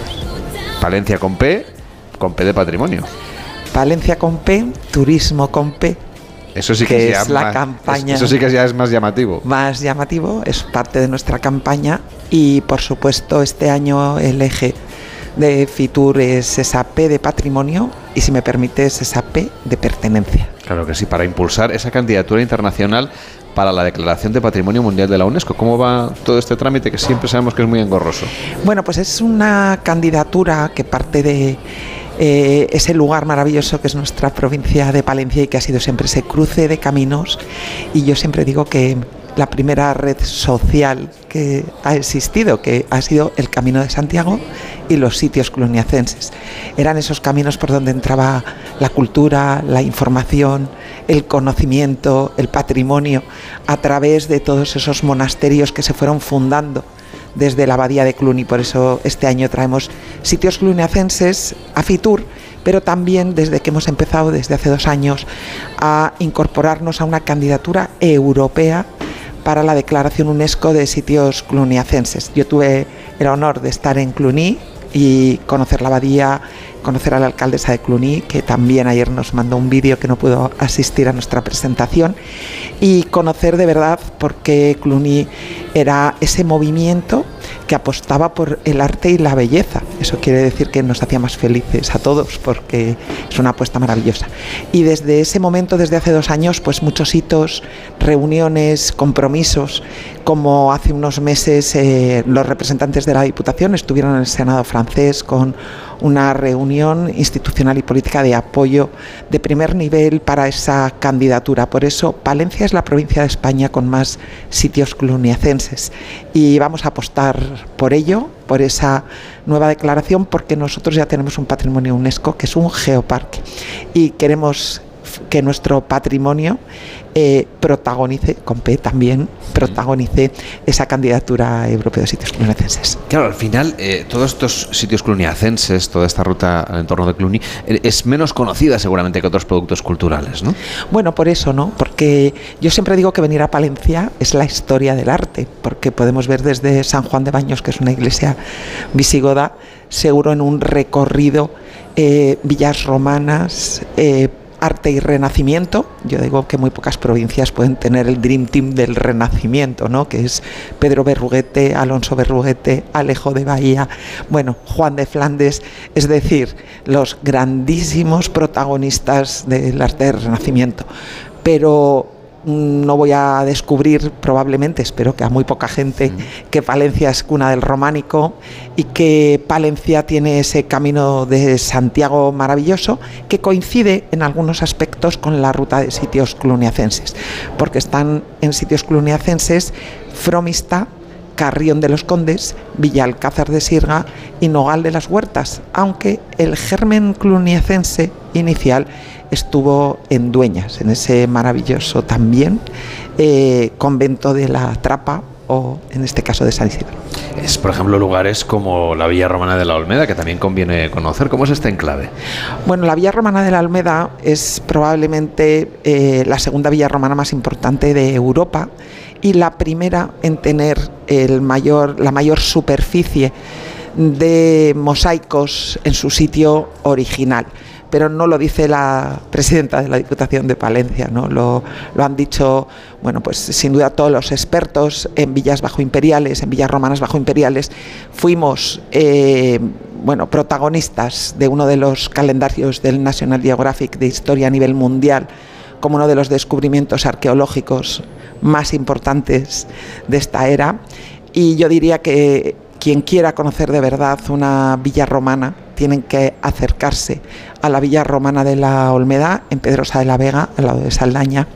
Palencia con P, con P de patrimonio. Palencia con P, turismo con P. Eso sí que, que ya es la más- campaña Eso sí que ya es más llamativo. más llamativo, es parte de nuestra campaña y por supuesto este año el eje de Fitur es esa P de patrimonio y si me permites esa P de pertenencia. Claro que sí, para impulsar esa candidatura internacional para la declaración de Patrimonio Mundial de la UNESCO. ¿Cómo va todo este trámite que siempre sabemos que es muy engorroso? Bueno, pues es una candidatura que parte de eh, ese lugar maravilloso que es nuestra provincia de Palencia y que ha sido siempre ese cruce de caminos. Y yo siempre digo que la primera red social que ha existido, que ha sido el Camino de Santiago y los sitios cluniacenses. Eran esos caminos por donde entraba la cultura, la información, el conocimiento, el patrimonio, a través de todos esos monasterios que se fueron fundando desde la abadía de Cluny. Por eso este año traemos sitios cluniacenses a Fitur, pero también desde que hemos empezado, desde hace dos años, a incorporarnos a una candidatura europea para la declaración UNESCO de sitios cluniacenses. Yo tuve el honor de estar en Cluny y conocer la abadía, conocer a la alcaldesa de Cluny, que también ayer nos mandó un vídeo que no pudo asistir a nuestra presentación, y conocer de verdad por qué Cluny era ese movimiento que apostaba por el arte y la belleza. Eso quiere decir que nos hacía más felices a todos porque es una apuesta maravillosa. Y desde ese momento, desde hace dos años, pues muchos hitos, reuniones, compromisos, como hace unos meses eh, los representantes de la Diputación estuvieron en el Senado francés con una reunión institucional y política de apoyo de primer nivel para esa candidatura. Por eso Palencia es la provincia de España con más sitios cluniacenses y vamos a apostar por ello, por esa nueva declaración, porque nosotros ya tenemos un patrimonio UNESCO que es un geoparque y queremos que nuestro patrimonio eh, protagonice, con P también, protagonice esa candidatura europea de sitios cluniacenses. Claro, al final, eh, todos estos sitios cluniacenses, toda esta ruta al entorno de Cluny, eh, es menos conocida seguramente que otros productos culturales, ¿no? Bueno, por eso, ¿no? Porque yo siempre digo que venir a Palencia es la historia del arte, porque podemos ver desde San Juan de Baños, que es una iglesia visigoda, seguro en un recorrido, eh, villas romanas, eh, arte y renacimiento. Yo digo que muy pocas provincias pueden tener el Dream Team del renacimiento, ¿no? Que es Pedro Berruguete, Alonso Berruguete, Alejo de Bahía, bueno, Juan de Flandes, es decir, los grandísimos protagonistas del arte del renacimiento. Pero no voy a descubrir probablemente, espero que a muy poca gente, que Palencia es cuna del románico y que Palencia tiene ese camino de Santiago maravilloso que coincide en algunos aspectos con la ruta de sitios cluniacenses, porque están en sitios cluniacenses Fromista, Carrión de los Condes, Villalcázar de Sirga y Nogal de las Huertas, aunque el germen cluniacense inicial estuvo en Dueñas, en ese maravilloso también eh, convento de la Trapa o en este caso de San Isidro. Es, por ejemplo, lugares como la Villa Romana de la Olmeda, que también conviene conocer. ¿Cómo es este enclave? Bueno, la Villa Romana de la Almeda es probablemente eh, la segunda villa romana más importante de Europa y la primera en tener el mayor, la mayor superficie de mosaicos en su sitio original pero no lo dice la presidenta de la Diputación de Palencia, ¿no? Lo, han dicho, bueno, pues sin duda todos los expertos en villas bajo imperiales, en villas romanas bajo imperiales. Fuimos, eh, bueno, protagonistas de uno de los calendarios del National Geographic de historia a nivel mundial, como uno de los descubrimientos arqueológicos más importantes de esta era. Y yo diría que quien quiera conocer de verdad una villa romana, tienen que acercarse a la villa romana de la Olmeda, en Pedrosa de la Vega, al lado de Saldaña,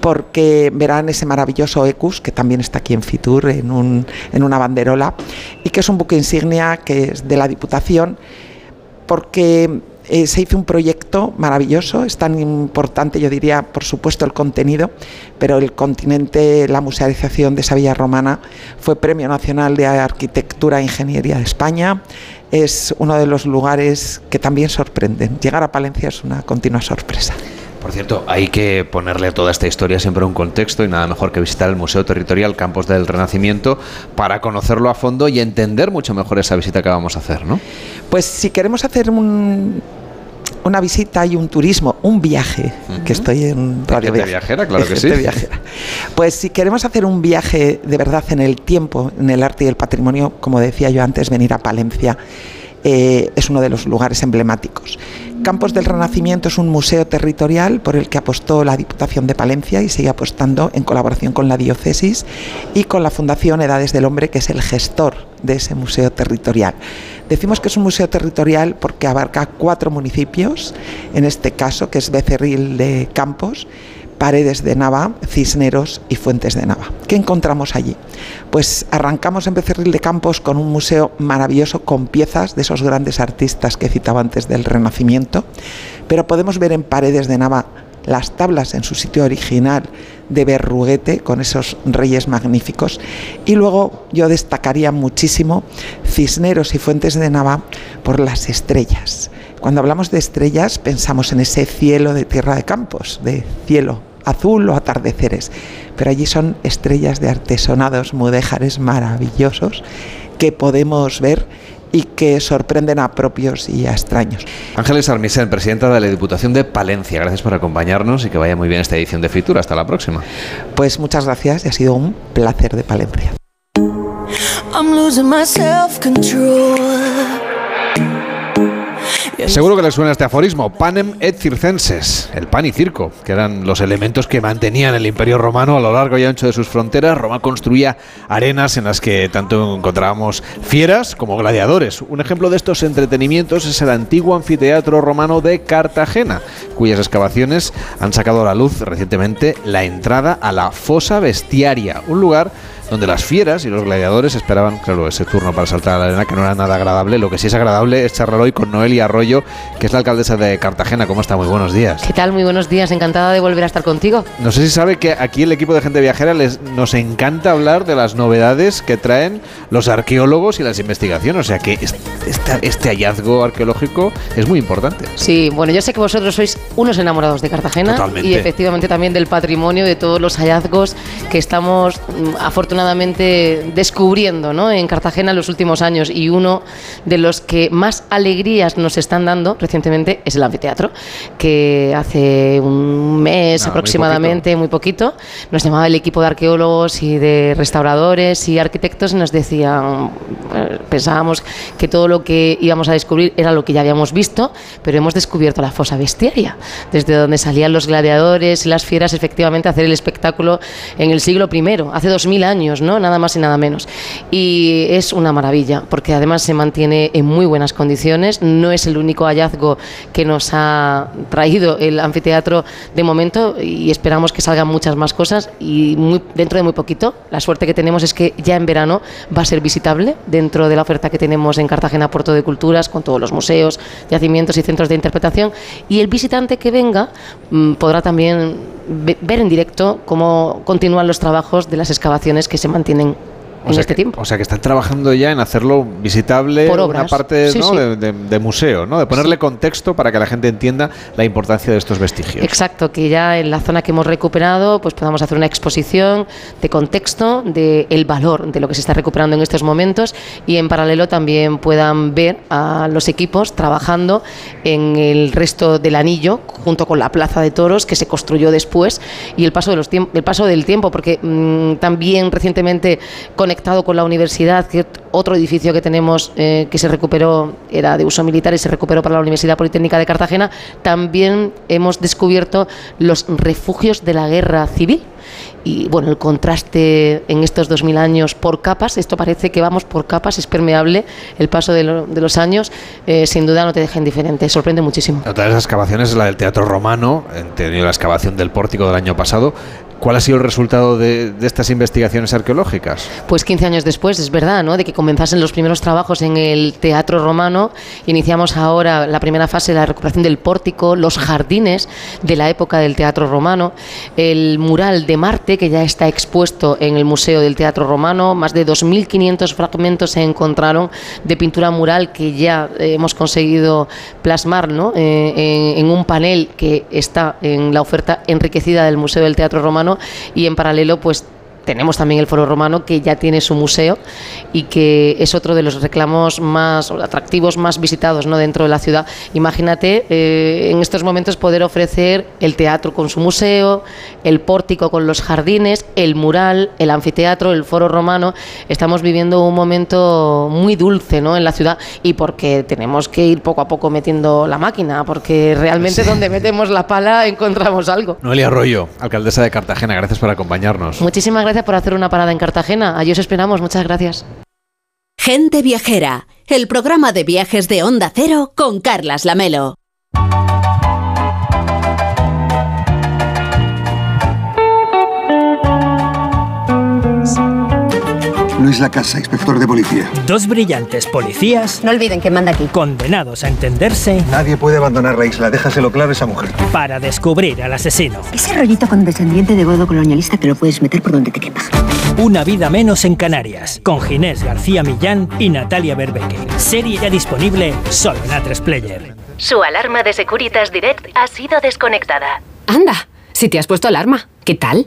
porque verán ese maravilloso Ecus, que también está aquí en Fitur, en, un, en una banderola, y que es un buque insignia que es de la Diputación, porque eh, se hizo un proyecto maravilloso, es tan importante, yo diría, por supuesto, el contenido, pero el continente, la musealización de esa villa romana fue Premio Nacional de Arquitectura e Ingeniería de España. Es uno de los lugares que también sorprenden. Llegar a Palencia es una continua sorpresa. Por cierto, hay que ponerle a toda esta historia siempre un contexto y nada mejor que visitar el Museo Territorial Campos del Renacimiento para conocerlo a fondo y entender mucho mejor esa visita que vamos a hacer, ¿no? Pues si queremos hacer un, una visita y un turismo, un viaje, que estoy en Radio Viajera, claro que sí. Pues si queremos hacer un viaje de verdad en el tiempo, en el arte y el patrimonio, como decía yo antes, venir a Palencia eh, es uno de los lugares emblemáticos. Campos del Renacimiento es un museo territorial por el que apostó la Diputación de Palencia y sigue apostando en colaboración con la diócesis y con la Fundación Edades del Hombre, que es el gestor de ese museo territorial. Decimos que es un museo territorial porque abarca cuatro municipios, en este caso, que es Becerril de Campos, Paredes de Nava, Cisneros y Fuentes de Nava. ¿Qué encontramos allí? Pues arrancamos en Becerril de Campos con un museo maravilloso con piezas de esos grandes artistas que citaba antes del Renacimiento, pero podemos ver en Paredes de Nava las tablas en su sitio original de Berruguete con esos reyes magníficos y luego yo destacaría muchísimo Cisneros y Fuentes de Nava por las estrellas. Cuando hablamos de estrellas pensamos en ese cielo de tierra de campos, de cielo azul o atardeceres, pero allí son estrellas de artesonados mudéjares maravillosos que podemos ver y que sorprenden a propios y a extraños. Ángeles Armisen, presidenta de la Diputación de Palencia, gracias por acompañarnos y que vaya muy bien esta edición de Fritura. Hasta la próxima. Pues muchas gracias y ha sido un placer de Palencia. Seguro que les suena este aforismo, panem et circenses, el pan y circo, que eran los elementos que mantenían el imperio romano a lo largo y ancho de sus fronteras. Roma construía arenas en las que tanto encontrábamos fieras como gladiadores. Un ejemplo de estos entretenimientos es el antiguo anfiteatro romano de Cartagena, cuyas excavaciones han sacado a la luz recientemente la entrada a la fosa bestiaria, un lugar donde las fieras y los gladiadores esperaban, claro, ese turno para saltar a la arena, que no era nada agradable. Lo que sí es agradable es charlar hoy con Noelia Arroyo, que es la alcaldesa de Cartagena. ¿Cómo está? Muy buenos días. ¿Qué tal? Muy buenos días. Encantada de volver a estar contigo. No sé si sabe que aquí el equipo de gente viajera les, nos encanta hablar de las novedades que traen los arqueólogos y las investigaciones. O sea que este, este hallazgo arqueológico es muy importante. Sí, bueno, yo sé que vosotros sois unos enamorados de Cartagena y efectivamente también del patrimonio, de todos los hallazgos que estamos mm, descubriendo ¿no? en Cartagena en los últimos años y uno de los que más alegrías nos están dando recientemente es el anfiteatro, que hace un mes aproximadamente, muy poquito. nos llamaba el equipo de arqueólogos y de restauradores y arquitectos y nos decían, eh, pensábamos que todo lo que íbamos a descubrir era lo que ya habíamos visto, pero hemos descubierto la fosa bestiaria, desde donde salían los gladiadores y las fieras efectivamente a hacer el espectáculo en el siglo I, hace dos mil ¿no? Nada más y nada menos. Y es una maravilla, porque además se mantiene en muy buenas condiciones. No es el único hallazgo que nos ha traído el anfiteatro de momento y esperamos que salgan muchas más cosas y dentro de muy poquito. La suerte que tenemos es que ya en verano va a ser visitable dentro de la oferta que tenemos en Cartagena Puerto de Culturas con todos los museos, yacimientos y centros de interpretación y el visitante que venga mm, podrá también ver en directo cómo continúan los trabajos de las excavaciones que se mantienen en este tiempo. O sea que están trabajando ya en hacerlo visitable, Por una parte De, museo, ¿no? de ponerle contexto para que la gente entienda la importancia de estos vestigios. Exacto, que ya en la zona que hemos recuperado pues podamos hacer una exposición de contexto, de el valor de lo que se está recuperando en estos momentos y en paralelo también puedan ver a los equipos trabajando en el resto del anillo junto con la plaza de toros que se construyó después y el paso, de los el paso del tiempo, porque mm, también recientemente conectado con la universidad, que otro edificio que tenemos eh, que se recuperó era de uso militar y se recuperó para la Universidad Politécnica de Cartagena, también hemos descubierto los refugios de la guerra civil y bueno, el contraste en estos 2000 años por capas, esto parece que vamos por capas, es permeable el paso de, los años, eh, sin duda no te deja indiferente, sorprende muchísimo. Otra de las excavaciones es la del Teatro Romano, he tenido la excavación del pórtico del año pasado, ¿Cuál ha sido el resultado de, estas investigaciones arqueológicas? Pues 15 años después, es verdad, ¿no? De que comenzasen los primeros trabajos en el teatro romano. Iniciamos ahora la primera fase de la recuperación del pórtico, los jardines de la época del teatro romano, el mural de Marte, que ya está expuesto en el Museo del Teatro Romano. Más de 2.500 fragmentos se encontraron de pintura mural que ya hemos conseguido plasmar ¿no? Eh, en un panel que está en la oferta enriquecida del Museo del Teatro Romano y en paralelo pues tenemos también el Foro Romano que ya tiene su museo y que es otro de los reclamos más atractivos, más visitados ¿no? dentro de la ciudad. Imagínate eh, en estos momentos poder ofrecer el teatro con su museo, el pórtico con los jardines, el mural, el anfiteatro, el Foro Romano. Estamos viviendo un momento muy dulce ¿no? en la ciudad y porque tenemos que ir poco a poco metiendo la máquina, porque realmente donde metemos la pala encontramos algo. Noelia Arroyo, alcaldesa de Cartagena, gracias por acompañarnos. Muchísimas gracias por hacer una parada en Cartagena. Allí os esperamos. Muchas gracias. Gente Viajera, el programa de viajes de Onda Cero con Carlas Lamelo. No es la casa, inspector de policía. Dos brillantes policías. No olviden que manda aquí. Condenados a entenderse. Nadie puede abandonar la isla, déjaselo claro a esa mujer. Para descubrir al asesino. Ese rollito con descendiente de godo colonialista te lo puedes meter por donde te quepa. Una vida menos en Canarias, con Ginés García Millán y Natalia Berbeque. Serie ya disponible solo en A3 Player. Su alarma de Securitas Direct ha sido desconectada. Anda, si te has puesto alarma, ¿qué tal?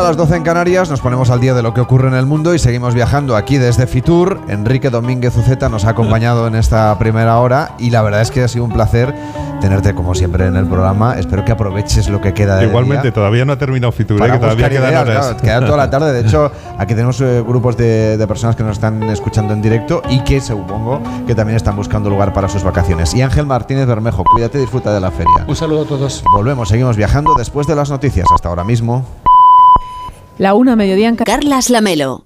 A las 12 en Canarias, nos ponemos al día de lo que ocurre en el mundo y seguimos viajando aquí desde Fitur. Enrique Domínguez Uceta nos ha acompañado en esta primera hora y la verdad es que ha sido un placer tenerte como siempre en el programa. Espero que aproveches lo que queda de Igualmente, todavía no ha terminado Fitur, ¿eh? que todavía quedan queda toda la tarde. De hecho, <laughs> aquí tenemos eh, grupos de, de, personas que nos están escuchando en directo y que supongo que también están buscando lugar para sus vacaciones. Y Ángel Martínez Bermejo, cuídate y disfruta de la feria. Un saludo a todos. Volvemos, seguimos viajando después de las noticias. Hasta ahora mismo. La una mediodía en Carlas Lamelo.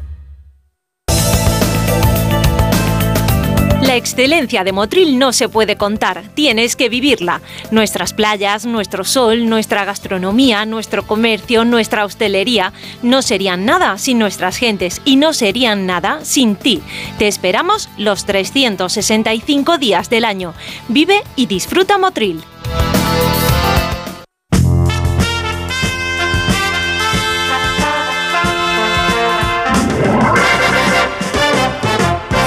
La excelencia de Motril no se puede contar, tienes que vivirla. Nuestras playas, nuestro sol, nuestra gastronomía, nuestro comercio, nuestra hostelería no serían nada sin nuestras gentes y no serían nada sin ti. Te esperamos los 365 días del año. Vive y disfruta Motril.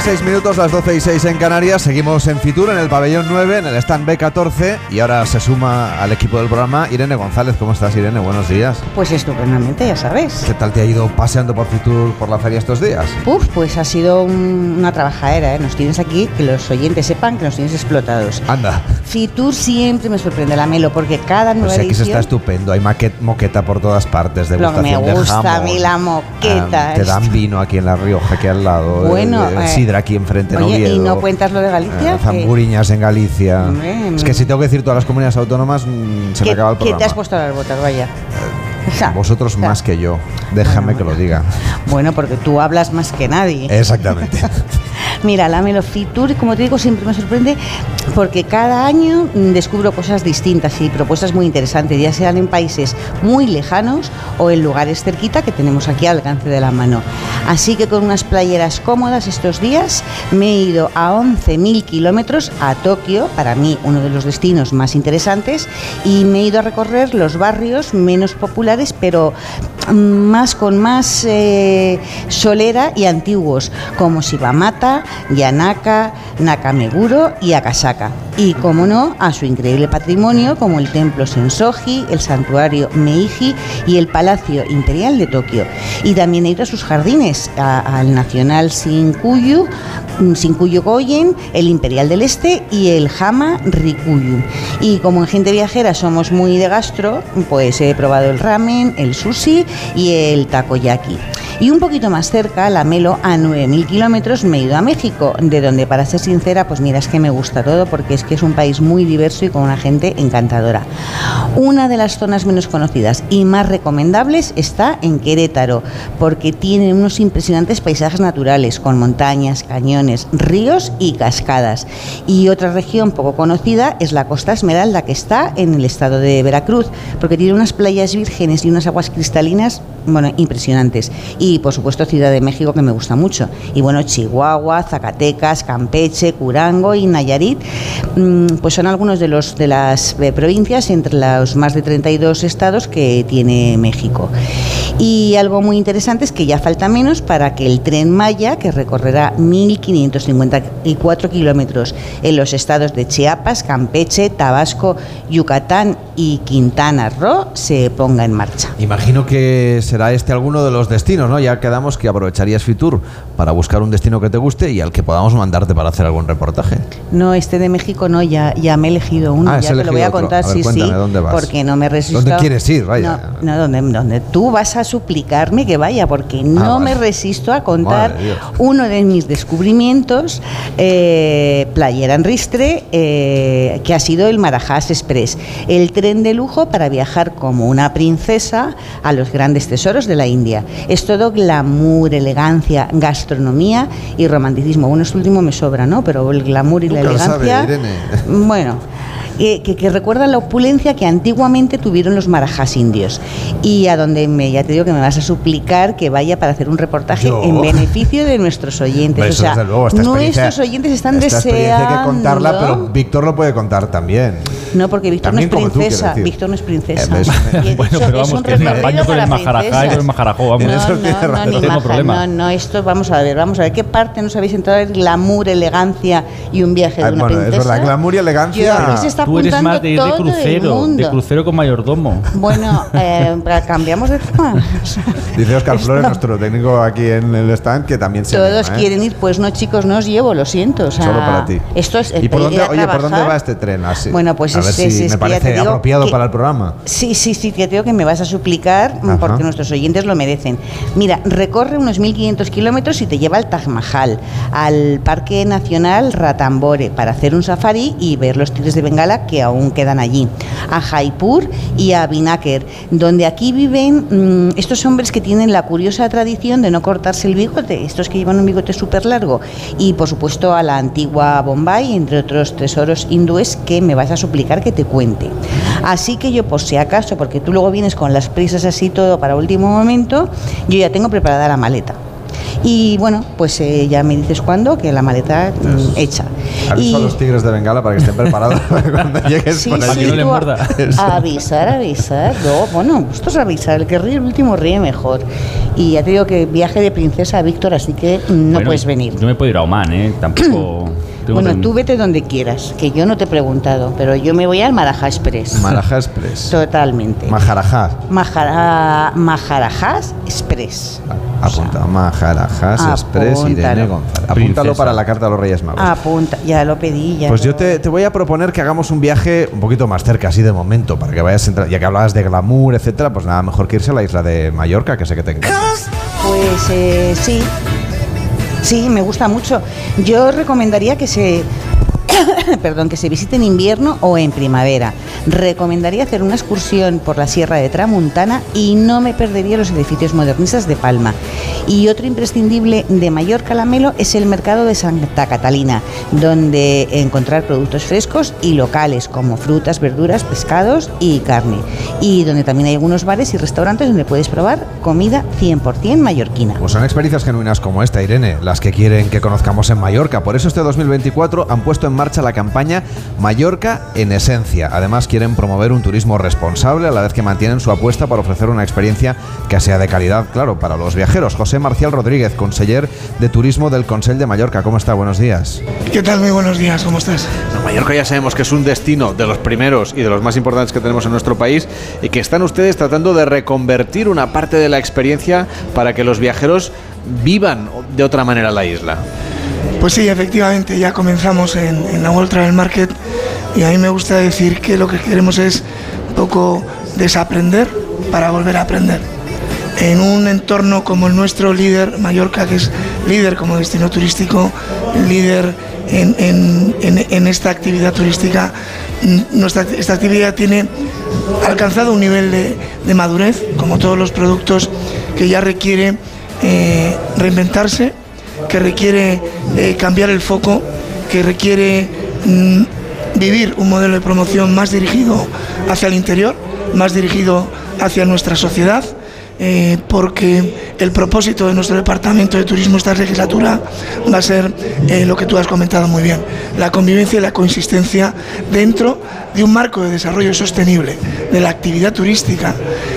6 minutos, las 12 y 6 en Canarias. Seguimos en Fitur, en el pabellón 9, en el stand B14. Y ahora se suma al equipo del programa Irene González. ¿Cómo estás, Irene? Buenos días. Pues estupendamente, ya sabes. ¿Qué tal te ha ido paseando por Fitur por la feria estos días? Uf, pues ha sido un- una trabajadera, ¿eh? Nos tienes aquí, que los oyentes sepan que nos tienes explotados. Anda. Fitur siempre me sorprende la Melo, porque cada nueva Pues aquí se edición... está estupendo. Hay maquet- moqueta por todas partes. Lo que me de gusta a mí la moqueta. Ah, te dan vino aquí en La Rioja, aquí al lado. Bueno, eh, eh, eh, sidra aquí enfrente en Oye, ¿y Oviedo. no cuentas lo de Galicia? Eh, zamburiñas en Galicia. Hombre, es que si tengo que decir todas las comunidades autónomas, mm, se ¿Qué, me acaba el qué programa. te has puesto las botas, vaya? <laughs> Sea, Vosotros o sea, más que yo. Déjame que lo diga. Bueno, porque tú hablas más que nadie. Exactamente. <laughs> Mira, la Melo Fitur, como te digo, siempre me sorprende porque cada año descubro cosas distintas y propuestas muy interesantes, ya sean en países muy lejanos o en lugares cerquita que tenemos aquí al alcance de la mano. Así que con unas playeras cómodas estos días me he ido a 11.000 kilómetros a Tokio, para mí uno de los destinos más interesantes, y me he ido a recorrer los barrios menos populares, pero más con más eh, solera y antiguos, como Shibamata, Yanaka, Nakameguro y Akasaka. Y, como no, a su increíble patrimonio, como el templo Sensoji, el santuario Meiji y el Palacio Imperial de Tokio. Y también he ido a sus jardines, a- al Nacional Shinkuyu, mm, Shinkuyu Goyen, el Imperial del Este y el Hama Rikuyu. Y como en gente viajera somos muy de gastro, pues he probado el ramen, el sushi y el takoyaki. Y un poquito más cerca, la Melo, a 9.000 kilómetros, me he ido México, de donde, para ser sincera, pues mira, es que me gusta todo porque es que es un país muy diverso y con una gente encantadora. Una de las zonas menos conocidas y más recomendables está en Querétaro, porque tiene unos impresionantes paisajes naturales, con montañas, cañones, ríos y cascadas. Y otra región poco conocida es la Costa Esmeralda, que está en el estado de Veracruz, porque tiene unas playas vírgenes y unas aguas cristalinas, bueno, impresionantes. Y por supuesto Ciudad de México, que me gusta mucho. Y bueno, Chihuahua, Zacatecas, Campeche, Curango y Nayarit, mm, pues son algunos de, los, de las eh, provincias entre los más de 32 estados que tiene México. Y algo muy interesante es que ya falta menos para que el tren Maya, que recorrerá 1.554 kilómetros en los estados de Chiapas, Campeche, Tabasco, Yucatán y Quintana Roo, se ponga en marcha. Imagino que será este alguno de los destinos, ¿no? Ya quedamos que aprovecharías Fitur para buscar un destino que te guste y al que podamos mandarte para hacer algún reportaje. No, este de México no, ya, ya me he elegido uno, Ah, ya te lo voy a contar, A ver, sí, cuéntame, sí, ¿dónde vas? porque no me resisto. ¿Dónde quieres ir? Vaya. No, no, donde, donde tú vas a suplicarme que vaya, porque no Ah, vale. me resisto a contar uno de mis descubrimientos, eh, Playera en Ristre, eh, que ha sido el Marajás Express, el tren de lujo para viajar como una princesa a los grandes tesoros de la India. Es todo glamour, elegancia, gastronomía y romanticismo. Bueno, esto último me sobra, ¿no? Pero el glamour y la Nunca lo sabe, elegancia... Irene. Bueno, eh, que, que recuerda la opulencia que antiguamente tuvieron los marajás indios. Y a donde me, ya te digo que me vas a suplicar que vaya para hacer un reportaje Yo. en beneficio de nuestros oyentes. Hombre, o eso sea, desde luego, nuestros oyentes están Esta deseando. hay que contarla, pero Víctor lo puede contar también. No, porque Víctor no es También como tú, princesa. decir. Víctor no es princesa. Eh, he <laughs> Bueno, pero que es vamos, un que me apaño con el majarajá y con el majarajó, vamos. No, Eso no, tiene no, ni No tengo maja, problema. no, no, esto vamos a ver, vamos a ver qué parte nos habéis entrado el glamour, elegancia y un viaje de Ah, una bueno, es princesa. verdad, glamour y elegancia. Yo, se está Tú eres más de ir de crucero, de crucero con mayordomo. Bueno, eh, <laughs> cambiamos de tema. Dice Oscar Esto- Flores, nuestro técnico aquí en el stand, que también se Todos anima, ¿eh? quieren ir, pues no, chicos, no os llevo, lo siento. O sea, Solo para ti. Esto es ¿Y por ir dónde, oye, por dónde va este tren? Así, Bueno, pues a es- ver si es- es me que parece apropiado que- para el programa. Sí, sí, sí, te digo que me vas a suplicar Ajá. porque nuestros oyentes lo merecen. Mira, recorre unos 1.500 kilómetros y te lleva al Taj Mahal, al Parque Nacional Ratambore, para hacer un safari y ver los tigres de Bengala que aún quedan allí, a Jaipur y a Binaker, donde aquí viven mm, estos hombres que tienen la curiosa tradición de no cortarse el bigote, estos que llevan un bigote súper largo, y por supuesto a la antigua Bombay, entre otros tesoros hindúes que me vas a suplicar que te cuente. Así que yo, por si acaso, porque tú luego vienes con las prisas así todo para último momento, yo ya tengo preparada la maleta. Y bueno, pues eh, ya me dices cuándo, que la maleta mm, hecha. Aviso a los tigres de Bengala para que estén preparados <laughs> cuando llegues Sí, con sí, allí. a- avisar, avisar. No, bueno, esto es avisar. El que ríe el último ríe mejor. Y ya te digo que viaje de princesa a Víctor, así que no Bueno, puedes venir. Yo me puedo ir a Oman, ¿eh? Tampoco. <clears throat> tengo Bueno, tú vete donde quieras, que yo no te he preguntado, pero yo me voy al Maraja Express. Maraja Express. Totalmente. Maharajá. Mahara, Maharajas Express. Apunta. Maharajas Express Irene Apúntalo. González. Apúntalo Princesa. para la carta a los Reyes Magos. Apunta, ya lo pedí. Ya Pues lo- yo te, te voy a proponer que hagamos un viaje un poquito más cerca, así de momento, para que vayas entrando. Ya que hablabas de glamour, etcétera, pues nada mejor que irse a la isla de Mallorca, que sé que te encanta. Pues eh, sí, sí, me gusta mucho. Yo recomendaría que se, <coughs> perdón, que se visite en invierno o en primavera. Recomendaría hacer una excursión por la Sierra de Tramuntana y no me perdería los edificios modernistas de Palma. Y otro imprescindible de Mallorca la Melo es el mercado de Santa Catalina, donde encontrar productos frescos y locales como frutas, verduras, pescados y carne. Y donde también hay algunos bares y restaurantes donde puedes probar comida 100% mallorquina. Pues son experiencias genuinas como esta, Irene, las que quieren que conozcamos en Mallorca. Por eso este 2024 han puesto en marcha la campaña Mallorca en esencia. Además quieren promover un turismo responsable a la vez que mantienen su apuesta para ofrecer una experiencia que sea de calidad, claro, para los viajeros. José Marcial Rodríguez, conseller de Turismo del Consell de Mallorca. ¿Cómo está? Buenos días. ¿Qué tal? Muy buenos días, ¿cómo estás? Mallorca ya sabemos que es un destino de los primeros y de los más importantes que tenemos en nuestro país y que están ustedes tratando de reconvertir una parte de la experiencia para que los viajeros vivan de otra manera la isla. Pues sí, efectivamente, ya comenzamos en, la World Travel Market y a mí me gusta decir que lo que queremos es un poco desaprender para volver a aprender. En un entorno como el nuestro, líder, Mallorca, que es líder como destino turístico, líder en, esta actividad turística, nuestra, esta actividad tiene alcanzado un nivel de, de madurez, como todos los productos, que ya requiere eh, reinventarse, que requiere eh, cambiar el foco, que requiere mm, vivir un modelo de promoción más dirigido hacia el interior, más dirigido hacia nuestra sociedad, eh, porque el propósito de nuestro departamento de turismo esta legislatura va a ser eh, lo que tú has comentado muy bien, la convivencia y la coexistencia dentro de un marco de desarrollo sostenible de la actividad turística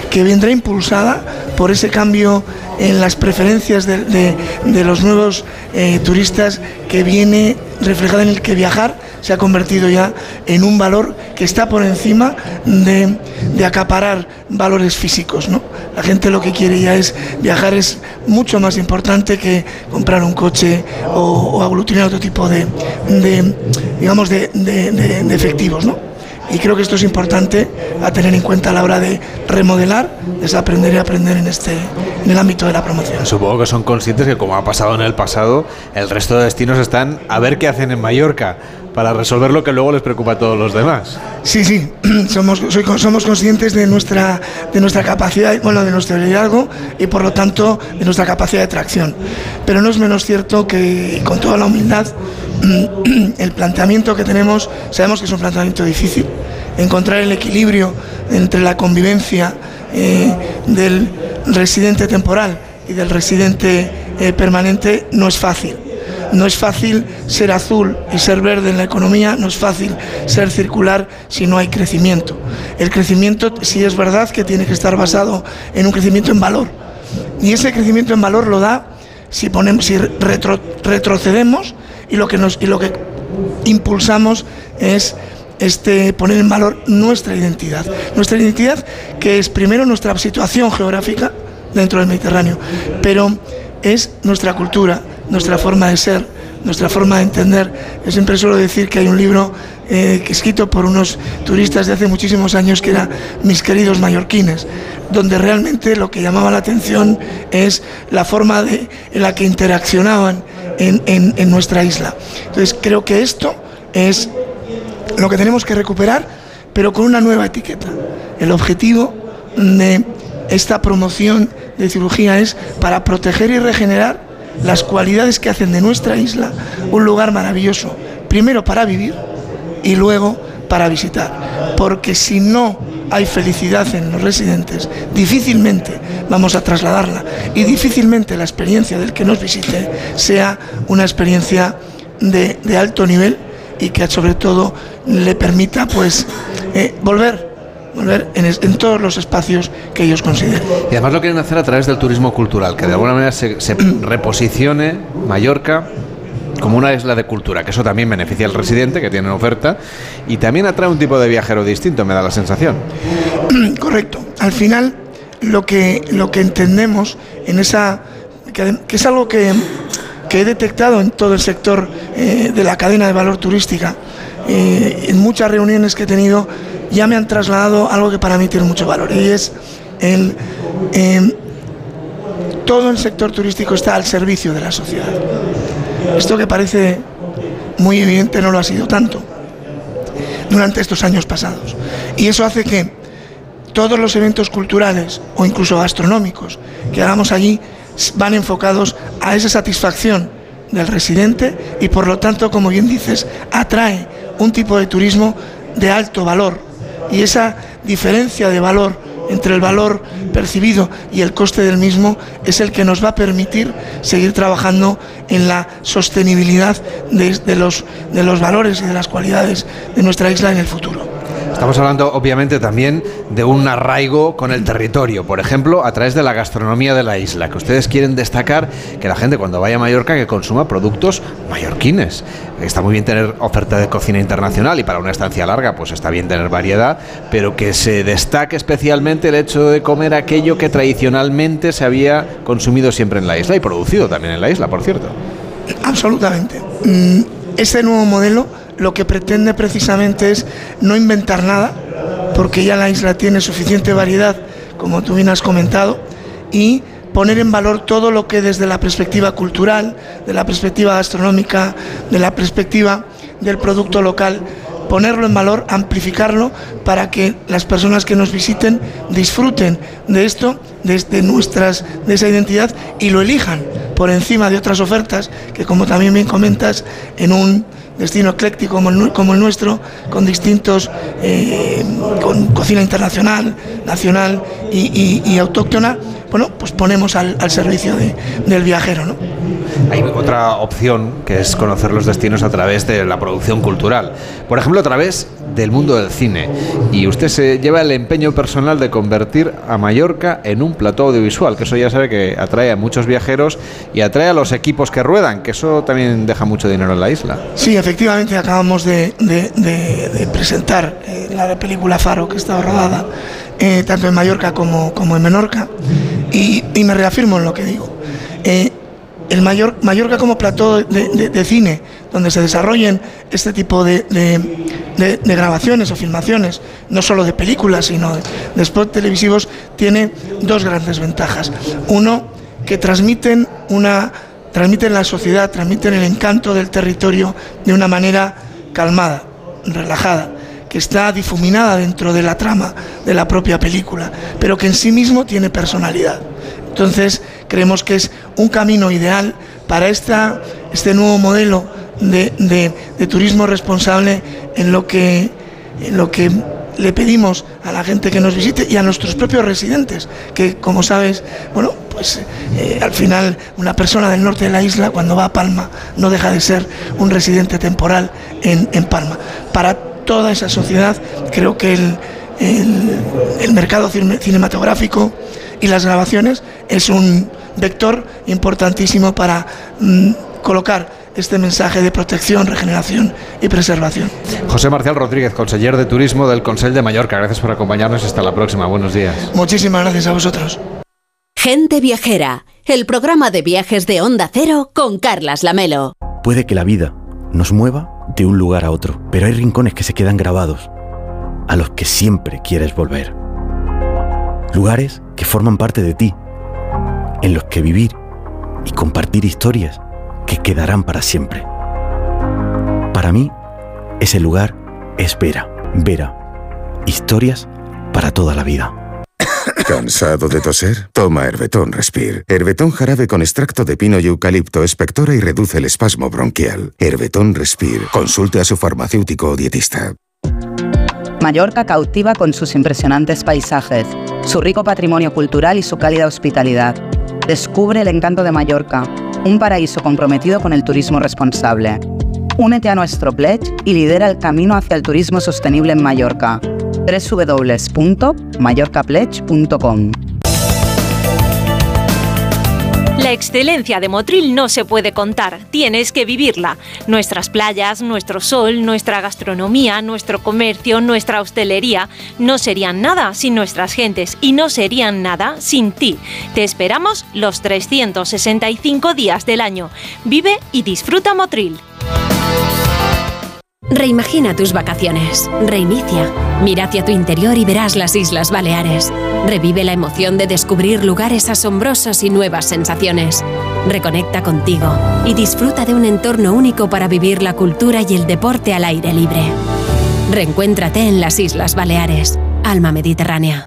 que vendrá impulsada por ese cambio en las preferencias de, los nuevos eh, turistas que viene reflejado en el que viajar se ha convertido ya en un valor que está por encima de, de acaparar valores físicos. ¿no? La gente lo que quiere ya es viajar es mucho más importante que comprar un coche o, o aglutinar otro tipo de, de, digamos, de, de- efectivos. ¿no? Y creo que esto es importante a tener en cuenta a la hora de remodelar, desaprender y aprender en, este, en el ámbito de la promoción. Supongo que son conscientes que como ha pasado en el pasado, el resto de destinos están a ver qué hacen en Mallorca para resolver lo que luego les preocupa a todos los demás. Sí, sí, <clears throat> somos, soy somos conscientes de nuestra, de nuestra capacidad, bueno, de nuestro liderazgo y por lo tanto de nuestra capacidad de tracción. Pero no es menos cierto que, con toda la humildad, <clears throat> el planteamiento que tenemos, sabemos que es un planteamiento difícil, encontrar el equilibrio entre la convivencia eh, del residente temporal y del residente eh, permanente no es fácil. No es fácil ser azul y ser verde en la economía, no es fácil ser circular si no hay crecimiento. El crecimiento sí es verdad que tiene que estar basado en un crecimiento en valor. Y ese crecimiento en valor lo da si, ponemos, si retro- retrocedemos y lo que, nos, y lo que impulsamos es este, poner en valor nuestra identidad. Nuestra identidad que es primero nuestra situación geográfica dentro del Mediterráneo, pero es nuestra cultura, nuestra forma de ser, nuestra forma de entender. Yo siempre suelo decir que hay un libro eh, escrito por unos turistas de hace muchísimos años que era Mis queridos mallorquines, donde realmente lo que llamaba la atención es la forma de, en la que interaccionaban en, en- en nuestra isla. Entonces creo que esto es lo que tenemos que recuperar, pero con una nueva etiqueta. El objetivo de esta promoción de cirugía es para proteger y regenerar las cualidades que hacen de nuestra isla un lugar maravilloso, primero para vivir y luego para visitar. Porque si no hay felicidad en los residentes, difícilmente vamos a trasladarla y difícilmente la experiencia del que nos visite sea una experiencia de, alto nivel y que sobre todo le permita pues eh, volver volver en, es- en todos los espacios que ellos consideren. Y además lo quieren hacer a través del turismo cultural, que de alguna manera se, se <clears throat> reposicione Mallorca como una isla de cultura, que eso también beneficia al residente que tiene oferta y también atrae un tipo de viajero distinto, me da la sensación. <clears throat> Correcto. Al final, lo que, lo que entendemos en esa. que es algo que, que he detectado en todo el sector eh, de la cadena de valor turística. eh, en muchas reuniones que he tenido ya me han trasladado algo que para mí tiene mucho valor y es el. eh, todo el sector turístico está al servicio de la sociedad. Esto que parece muy evidente no lo ha sido tanto durante estos años pasados. Y eso hace que todos los eventos culturales o incluso gastronómicos que hagamos allí van enfocados a esa satisfacción del residente y por lo tanto, como bien dices, atrae un tipo de turismo de alto valor. Y esa diferencia de valor entre el valor percibido y el coste del mismo es el que nos va a permitir seguir trabajando en la sostenibilidad de, los, de los valores y de las cualidades de nuestra isla en el futuro. Estamos hablando obviamente también de un arraigo con el territorio, por ejemplo, a través de la gastronomía de la isla, que ustedes quieren destacar que la gente cuando vaya a Mallorca que consuma productos mallorquines. Está muy bien tener oferta de cocina internacional y para una estancia larga pues está bien tener variedad, pero que se destaque especialmente el hecho de comer aquello que tradicionalmente se había consumido siempre en la isla y producido también en la isla, por cierto. Absolutamente. Mm, Este nuevo modelo lo que pretende precisamente es no inventar nada, porque ya la isla tiene suficiente variedad, como tú bien has comentado, y poner en valor todo lo que desde la perspectiva cultural, de la perspectiva gastronómica, de la perspectiva del producto local, ponerlo en valor, amplificarlo para que las personas que nos visiten disfruten de esto, desde nuestras, de esa identidad y lo elijan por encima de otras ofertas que, como también bien comentas, en un destino ecléctico como el, nuestro, con distintos, eh, con cocina internacional, nacional y autóctona, bueno, pues ponemos al, al servicio de- del viajero, ¿no? Hay otra opción que es conocer los destinos a través de la producción cultural. Por ejemplo, a través del mundo del cine. Y usted se lleva el empeño personal de convertir a Mallorca en un plató audiovisual, que eso ya sabe que atrae a muchos viajeros y atrae a los equipos que ruedan, que eso también deja mucho dinero en la isla. Sí, efectivamente acabamos de, de- de- de presentar eh, la película Faro que estaba rodada eh, tanto en Mallorca como, como en Menorca y, y me reafirmo en lo que digo. Eh, el Mayor, Mallorca como plató de, cine, donde se desarrollen este tipo de, de- grabaciones o filmaciones, no solo de películas, sino de, de spots televisivos, tiene dos grandes ventajas. Uno, que transmiten una transmiten la sociedad, transmiten el encanto del territorio de una manera calmada, relajada, que está difuminada dentro de la trama de la propia película, pero que en sí mismo tiene personalidad. Entonces, creemos que es un camino ideal para esta, este nuevo modelo de, de- turismo responsable en lo que, en lo que le pedimos a la gente que nos visite y a nuestros propios residentes, que como sabes, bueno, pues eh, al final una persona del norte de la isla cuando va a Palma no deja de ser un residente temporal en, en Palma. Para toda esa sociedad creo que el, el- el mercado cine- cinematográfico y las grabaciones es un vector importantísimo para mm, colocar este mensaje de protección, regeneración y preservación. José Marcial Rodríguez, conseller de Turismo del Consell de Mallorca. Gracias por acompañarnos. Hasta la próxima. Buenos días. Muchísimas gracias a vosotros. Gente Viajera, el programa de viajes de Onda Cero con Carlas Lamelo. Puede que la vida nos mueva de un lugar a otro, pero hay rincones que se quedan grabados, a los que siempre quieres volver. Lugares que forman parte de ti, en los que vivir y compartir historias que quedarán para siempre. Para mí, ese lugar es Vera. Vera. Historias para toda la vida. ¿Cansado de toser? Toma Herbetón Respire. Herbetón jarabe con extracto de pino y eucalipto espectora y reduce el espasmo bronquial. Herbetón Respire. Consulte a su farmacéutico o dietista. Mallorca cautiva con sus impresionantes paisajes, su rico patrimonio cultural y su cálida hospitalidad. Descubre el encanto de Mallorca, un paraíso comprometido con el turismo responsable. Únete a nuestro pledge y lidera el camino hacia el turismo sostenible en Mallorca. www.mallorcapledge.com La excelencia de Motril no se puede contar, tienes que vivirla. Nuestras playas, nuestro sol, nuestra gastronomía, nuestro comercio, nuestra hostelería no serían nada sin nuestras gentes y no serían nada sin ti. Te esperamos los 365 días del año. Vive y disfruta Motril. Reimagina tus vacaciones. Reinicia. Mira hacia tu interior y verás las Islas Baleares. Revive la emoción de descubrir lugares asombrosos y nuevas sensaciones. Reconecta contigo y disfruta de un entorno único para vivir la cultura y el deporte al aire libre. Reencuéntrate en las Islas Baleares. Alma Mediterránea.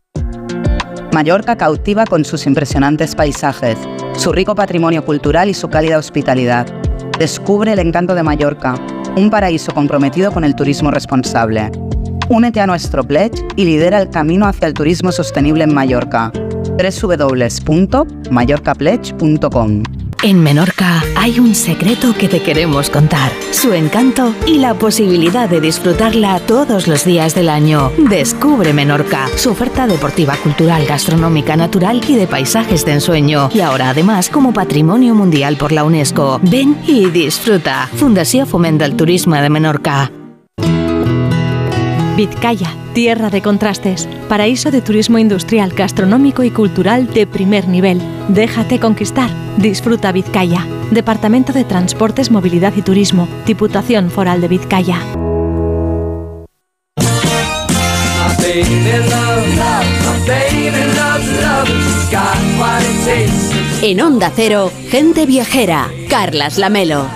Mallorca cautiva con sus impresionantes paisajes, su rico patrimonio cultural y su cálida hospitalidad. Descubre el encanto de Mallorca, un paraíso comprometido con el turismo responsable. Únete a nuestro pledge y lidera el camino hacia el turismo sostenible en Mallorca. www.mallorcapledge.com En Menorca hay un secreto que te queremos contar. Su encanto y la posibilidad de disfrutarla todos los días del año. Descubre Menorca, su oferta deportiva, cultural, gastronómica, natural y de paisajes de ensueño. Y ahora además como patrimonio mundial por la UNESCO. Ven y disfruta. Fundación Fomenta el Turismo de Menorca. Vizcaya, tierra de contrastes, paraíso de turismo industrial, gastronómico y cultural de primer nivel. Déjate conquistar. Disfruta Vizcaya. Departamento de Transportes, Movilidad y Turismo, Diputación Foral de Vizcaya. En Onda Cero, gente viajera. Carlas Lamelo.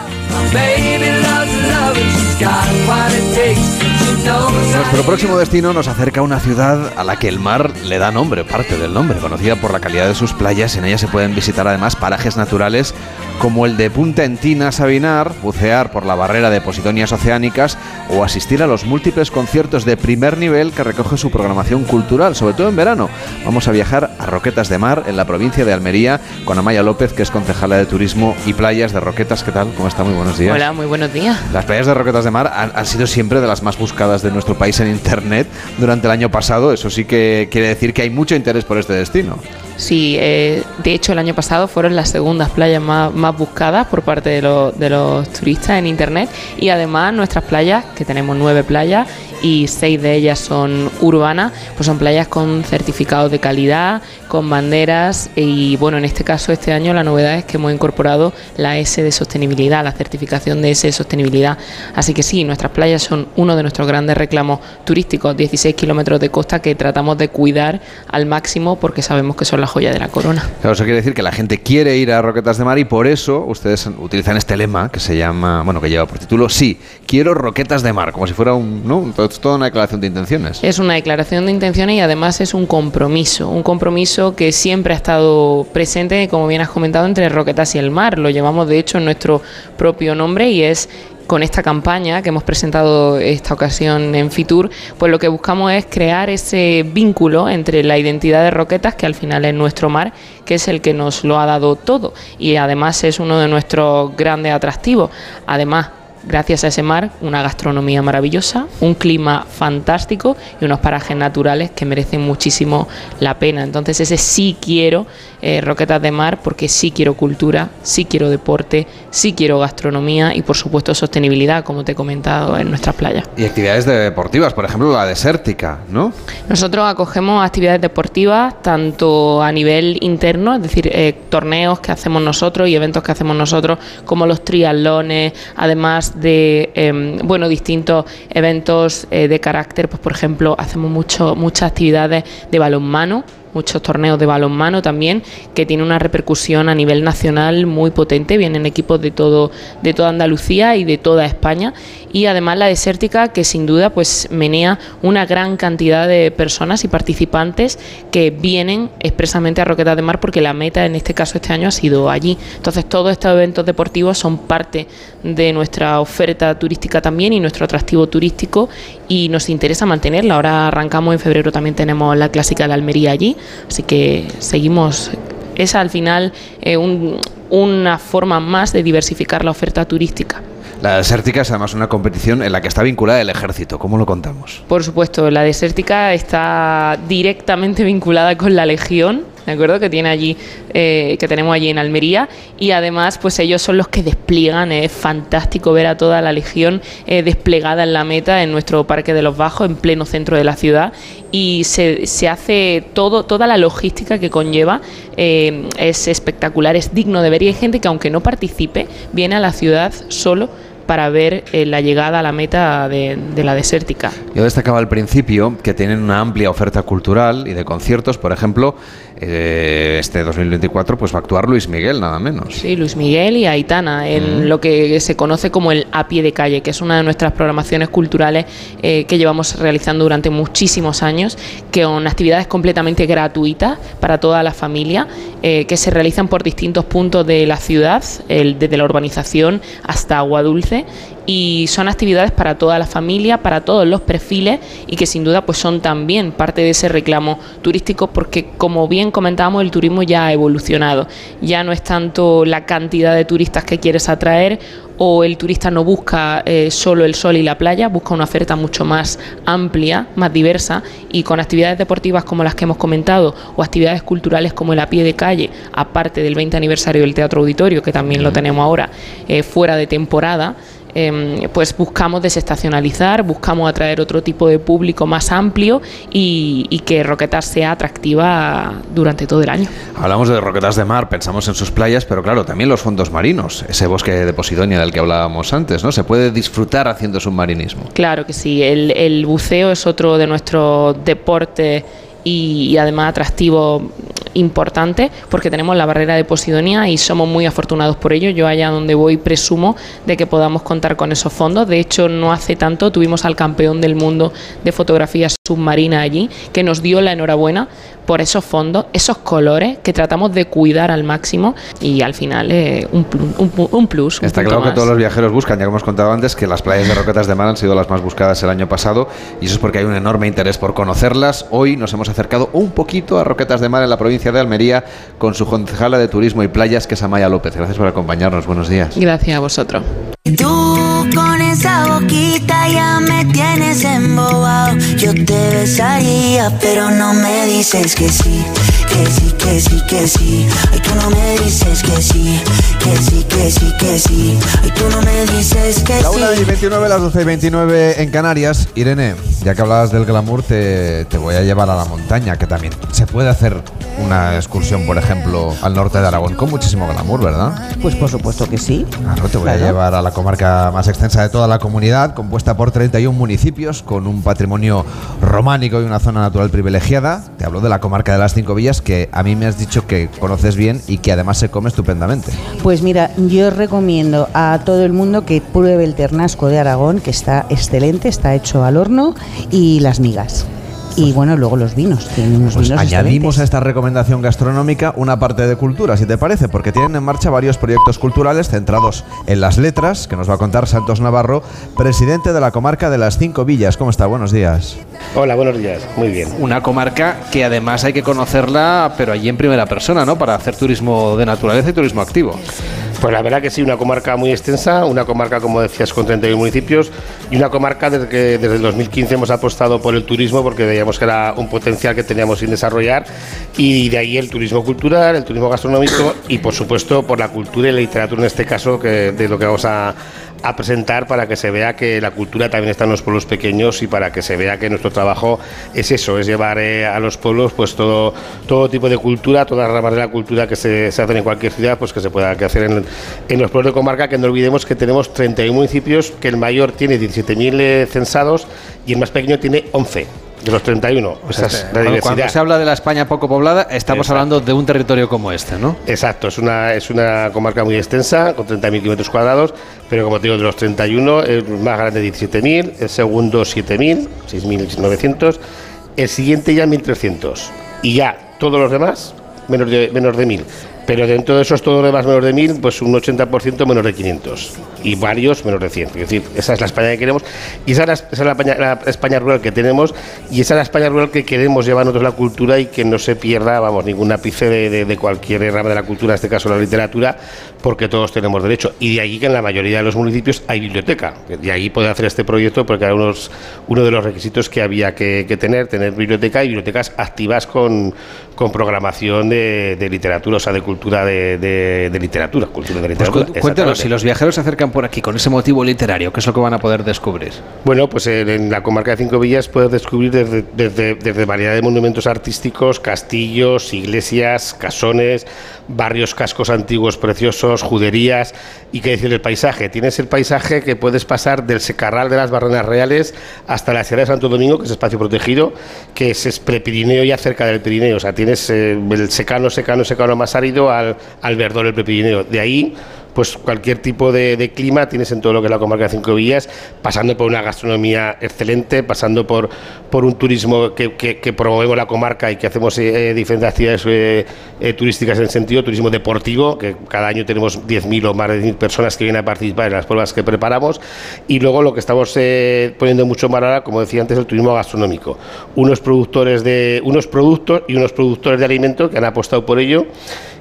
Nuestro próximo destino nos acerca a una ciudad a la que el mar le da nombre, parte del nombre, conocida por la calidad de sus playas. En ella se pueden visitar además parajes naturales como el de Punta Entina Sabinar, bucear por la barrera de Posidonias Oceánicas o asistir a los múltiples conciertos de primer nivel que recoge su programación cultural, sobre todo en verano. Vamos a viajar a Roquetas de Mar, en la provincia de Almería, con Amaya López, que es concejala de Turismo y Playas de Roquetas. ¿Qué tal? ¿Cómo está? Muy buenos días. Hola, muy buenos días. Las playas de Roquetas de Mar han, han sido siempre de las más buscadas de nuestro país en Internet durante el año pasado. Eso sí que quiere decir que hay mucho interés por este destino. Sí, eh, de hecho el año pasado fueron las segundas playas más, buscadas por parte de, lo- de los turistas en Internet y además nuestras playas, que tenemos nueve playas y seis de ellas son urbanas, pues son playas con certificados de calidad, con banderas y bueno, en este caso este año la novedad es que hemos incorporado la S de sostenibilidad, la certificación de S de sostenibilidad. Así que sí, nuestras playas son uno de nuestros grandes reclamos turísticos, 16 kilómetros de costa que tratamos de cuidar al máximo porque sabemos que son la joya de la corona. Claro, eso quiere decir que la gente quiere ir a Roquetas de Mar y por eso ustedes utilizan este lema que se llama, bueno, que lleva por título Sí, quiero Roquetas de Mar, como si fuera un, ¿no? Todo- toda una declaración de intenciones. Es una declaración de intenciones y además es un compromiso, un compromiso que siempre ha estado presente, como bien has comentado, entre Roquetas y el mar. Lo llevamos de hecho en nuestro propio nombre y es con esta campaña que hemos presentado esta ocasión en Fitur, pues lo que buscamos es crear ese vínculo entre la identidad de Roquetas, que al final es nuestro mar, que es el que nos lo ha dado todo y además es uno de nuestros grandes atractivos. Además, gracias a ese mar, una gastronomía maravillosa, un clima fantástico y unos parajes naturales que merecen muchísimo la pena. Entonces ese sí quiero eh, Roquetas de Mar porque sí quiero cultura, sí quiero deporte, sí quiero gastronomía y por supuesto sostenibilidad, como te he comentado en nuestras playas. Y actividades deportivas, por ejemplo, la desértica, ¿no? Nosotros acogemos actividades deportivas tanto a nivel interno, es decir, eh, torneos que hacemos nosotros y eventos que hacemos nosotros, como los triatlones, además de eh, bueno distintos eventos eh, de carácter, pues por ejemplo hacemos mucho muchas actividades de balonmano muchos torneos de balonmano también, que tiene una repercusión a nivel nacional muy potente. Vienen equipos de todo, de toda Andalucía y de toda España. Y además la desértica, que sin duda pues menea una gran cantidad de personas y participantes que vienen expresamente a Roquetas de Mar porque la meta en este caso este año ha sido allí. Entonces todos estos eventos deportivos son parte de nuestra oferta turística también y nuestro atractivo turístico y nos interesa mantenerla. Ahora arrancamos en febrero también tenemos la clásica de Almería allí, así que seguimos. Es al final eh, una forma más de diversificar la oferta turística. La desértica es además una competición en la que está vinculada el ejército. ¿Cómo lo contamos? Por supuesto, la desértica está directamente vinculada con la legión ¿de acuerdo? Que tiene allí, eh, que tenemos allí en Almería y además pues ellos son los que despliegan, es fantástico ver a toda la legión eh, desplegada en la meta en nuestro Parque de los Bajos, en pleno centro de la ciudad y se, se hace todo, toda la logística que conlleva eh, es espectacular, es digno de ver y hay gente que aunque no participe viene a la ciudad solo para ver la llegada a la meta de, la desértica. Yo destacaba al principio que tienen una amplia oferta cultural y de conciertos, por ejemplo, este 2024 pues va a actuar Luis Miguel, nada menos. Sí, Luis Miguel y Aitana, en lo que se conoce como el a pie de calle, que es una de nuestras programaciones culturales eh, que llevamos realizando durante muchísimos años, que son actividades completamente gratuitas para toda la familia, que se realizan por distintos puntos de la ciudad, desde la urbanización hasta Agua Dulce y son actividades para toda la familia, para todos los perfiles y que sin duda pues son también parte de ese reclamo turístico porque como bien comentábamos el turismo ya ha evolucionado, ya no es tanto la cantidad de turistas que quieres atraer o el turista no busca eh, solo el sol y la playa, busca una oferta mucho más amplia, más diversa y con actividades deportivas como las que hemos comentado o actividades culturales como el a pie de calle, aparte del 20 aniversario del Teatro Auditorio, que también lo tenemos ahora eh, fuera de temporada, Em, pues buscamos desestacionalizar, buscamos atraer otro tipo de público más amplio y, que Roquetas sea atractiva durante todo el año. Hablamos de Roquetas de Mar, pensamos en sus playas, pero claro, también los fondos marinos, ese bosque de Posidonia del que hablábamos antes, ¿no? Se puede disfrutar haciendo submarinismo. Claro que sí, el, el buceo es otro de nuestros deportes y, además atractivo importante porque tenemos la barrera de Posidonia y somos muy afortunados por ello. Yo allá donde voy presumo de que podamos contar con esos fondos. De hecho, no hace tanto tuvimos al campeón del mundo de fotografía submarina allí que nos dio la enhorabuena por esos fondos, esos colores que tratamos de cuidar al máximo y al final eh, un, un, plus. Está claro que todos los viajeros buscan, ya como hemos contado antes, que las playas de Roquetas de Mar han sido las más buscadas el año pasado y eso es porque hay un enorme interés por conocerlas. Hoy nos hemos acercado un poquito a Roquetas de Mar en la provincia de Almería con su concejala de Turismo y Playas, que es Amaya López. Gracias por acompañarnos. Buenos días. Gracias a vosotros. Tú con esa boquita ya me tienes embobado. Yo te besaría, pero no me dices que sí, que sí, que sí, que sí. Ay, tú no me dices que sí, que sí, que sí, que sí. Ay, tú no me dices que sí. La 1 y 29, las 12 y 29 en Canarias. Irene, ya que hablabas del glamour, te, te voy a llevar a la montaña, que también se puede hacer una excursión, por ejemplo, al norte de Aragón con muchísimo glamour, ¿verdad? Pues por supuesto que sí. Claro, te voy a llevar a la comarca más extensa de toda la comunidad, compuesta por 31 municipios, con un patrimonio románico y una zona natural privilegiada. Te hablo de la comarca de las Cinco Villas, que a mí me has dicho que conoces bien y que además se come estupendamente. Pues mira, yo recomiendo a todo el mundo que pruebe el ternasco de Aragón, que está excelente, está hecho al horno, y las migas y bueno, luego los vinos. Tienen unos pues vinos añadimos a esta recomendación gastronómica una parte de cultura, si te parece, porque tienen en marcha varios proyectos culturales centrados en las letras, que nos va a contar Santos Navarro, presidente de la comarca de las Cinco Villas. ¿Cómo está? Buenos días. Hola, buenos días. Muy bien. Una comarca que además hay que conocerla, pero allí en primera persona, ¿no? Para hacer turismo de naturaleza y turismo activo. Pues la verdad que sí, una comarca muy extensa, una comarca, como decías, con 31 municipios y una comarca desde que desde el 2015 hemos apostado por el turismo porque veíamos que era un potencial que teníamos sin desarrollar y de ahí el turismo cultural, el turismo gastronómico y por supuesto por la cultura y la literatura en este caso que de lo que vamos a a presentar para que se vea que la cultura también está en los pueblos pequeños y para que se vea que nuestro trabajo es eso, es llevar eh, a los pueblos pues todo, todo tipo de cultura, todas las ramas de la cultura que se, se hacen en cualquier ciudad, pues que se pueda hacer en, en, los pueblos de comarca, que no olvidemos que tenemos 31 municipios, que el mayor tiene 17.000 eh, censados y el más pequeño tiene 11. De los 31. Esa es la Cuando, diversidad. cuando se habla de la España poco poblada, estamos Exacto. hablando de un territorio como este, ¿no? Exacto, es una, es una comarca muy extensa, con 30.000 kilómetros cuadrados, pero como te digo, de los 31, el más grande 17.000, el segundo 7.000, 6.900, el siguiente ya 1.300. Y ya todos los demás, menos de, menos de 1.000. Pero dentro de esos todos los demás menos de 1.000, pues un 80% menos de 500. Y varios menos de 100. Es decir, esa es la España que queremos. Y esa es la, España, rural que tenemos. Y esa es la España rural que queremos llevar nosotros la cultura y que no se pierda, vamos, ningún ápice de, de- de cualquier rama de la cultura, en este caso la literatura, porque todos tenemos derecho. Y de allí que en la mayoría de los municipios hay biblioteca. Y ahí poder hacer este proyecto porque era unos, uno de los requisitos que había que, que tener, tener biblioteca y bibliotecas activas con, con programación de, de literatura, o sea, de cultura de, de- de literatura. Cultura de Pues literatura. cu- cuéntanos, si los viajeros se acercan por aquí con ese motivo literario, ¿qué es lo que van a poder descubrir? Bueno, pues en, en la comarca de Cinco Villas puedes descubrir desde, desde, desde variedad de monumentos artísticos, castillos, iglesias, casones, barrios cascos antiguos preciosos, juderías y qué decir el paisaje. Tienes el paisaje que puedes pasar del secarral de las Barrenas Reales hasta la Sierra de Santo Domingo, que es espacio protegido, que es, es prepirineo ya cerca del Pirineo. O sea, tienes eh, el secano, secano, secano más árido al, al verdor del prepirineo. De ahí pues cualquier tipo de, clima tienes en todo lo que es la comarca de Cinco Villas, pasando por una gastronomía excelente, pasando por, por un turismo que, que- promovemos la comarca y que hacemos eh, diferentes actividades eh, eh, turísticas en el sentido turismo deportivo, que cada año tenemos 10.000 o más de 10.000 personas que vienen a participar en las pruebas que preparamos, y luego lo que estamos eh, poniendo mucho más ahora, como decía antes, el turismo gastronómico. Unos productores de unos productos y unos productores de alimentos que han apostado por ello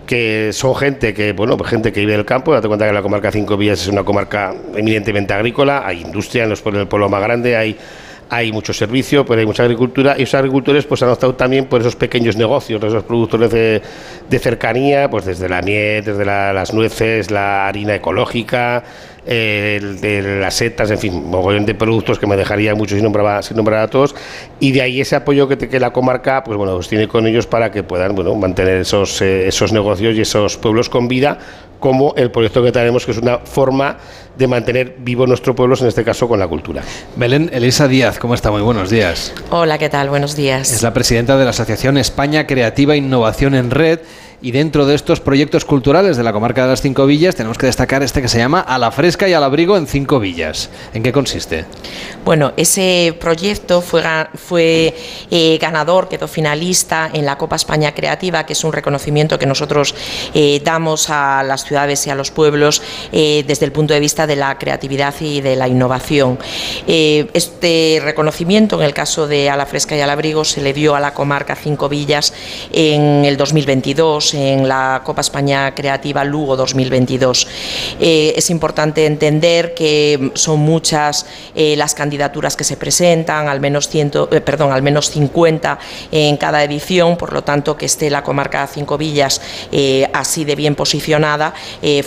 que son gente que, bueno, pues gente que vive del campo, date cuenta que la comarca Cinco Villas es una comarca eminentemente agrícola, hay industria en los pueblos del pueblo más grande, hay hay mucho servicio, pero hay mucha agricultura y esos agricultores pues han optado también por esos pequeños negocios, esos productores de, de cercanía, pues desde la miel, desde la- las nueces, la harina ecológica, eh, el de las setas, en fin, mogollón de productos que me dejaría mucho si nombraba, si a todos y de ahí ese apoyo que, te- que la comarca pues bueno pues tiene con ellos para que puedan bueno mantener esos eh, esos negocios y esos pueblos con vida como el proyecto que tenemos que es una forma de mantener vivo nuestro pueblo en este caso con la cultura Belén Elisa Díaz, ¿cómo está? Muy buenos días. Hola, ¿qué tal? Buenos días. Es la presidenta de la Asociación España Creativa Innovación en Red. Y dentro de estos proyectos culturales de la comarca de las Cinco Villas tenemos que destacar este que se llama A la Fresca y al Abrigo en Cinco Villas. ¿En qué consiste? Bueno, ese proyecto fue, eh, ganador, quedó finalista en la Copa España Creativa, que es un reconocimiento que nosotros eh, damos a las ciudades y a los pueblos eh, desde el punto de vista de la creatividad y de la innovación. Este reconocimiento, en el caso de A la Fresca y al Abrigo, se le dio a la comarca Cinco Villas en el 2022, en la Copa España Creativa Lugo 2022. Eh, es importante entender que son muchas eh, las candidaturas que se presentan, al menos, ciento, eh, perdón, al menos 50 en cada edición, por lo tanto que esté la comarca Cinco Villas así de bien posicionada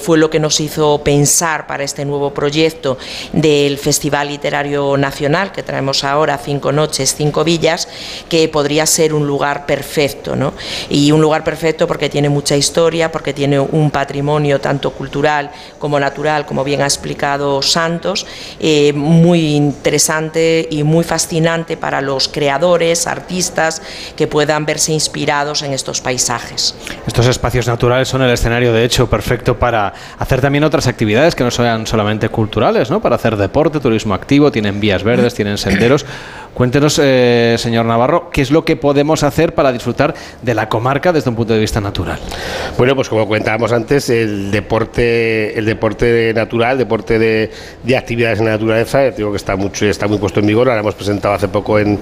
fue lo que nos hizo pensar para este nuevo proyecto del Festival Literario Nacional que traemos ahora, Cinco Noches, Cinco Villas, que podría ser un lugar perfecto, ¿no? Y un lugar perfecto porque tiene mucha historia, porque tiene un patrimonio tanto cultural como natural, como bien ha explicado Santos, eh, muy interesante y muy fascinante para los creadores, artistas que puedan verse inspirados en estos paisajes. Estos espacios naturales son el escenario, de hecho, perfecto para hacer también otras actividades que no sean solamente culturales, ¿no? Para hacer deporte, turismo activo, tienen vías verdes, tienen senderos. Cuéntenos, eh, señor Navarro, qué es lo que podemos hacer para disfrutar de la comarca desde un punto de vista natural. Bueno, pues como comentábamos antes, el deporte, el deporte natural, deporte de, de actividades en la naturaleza, digo que está mucho, está muy puesto en vigor. Ahora hemos presentado hace poco en,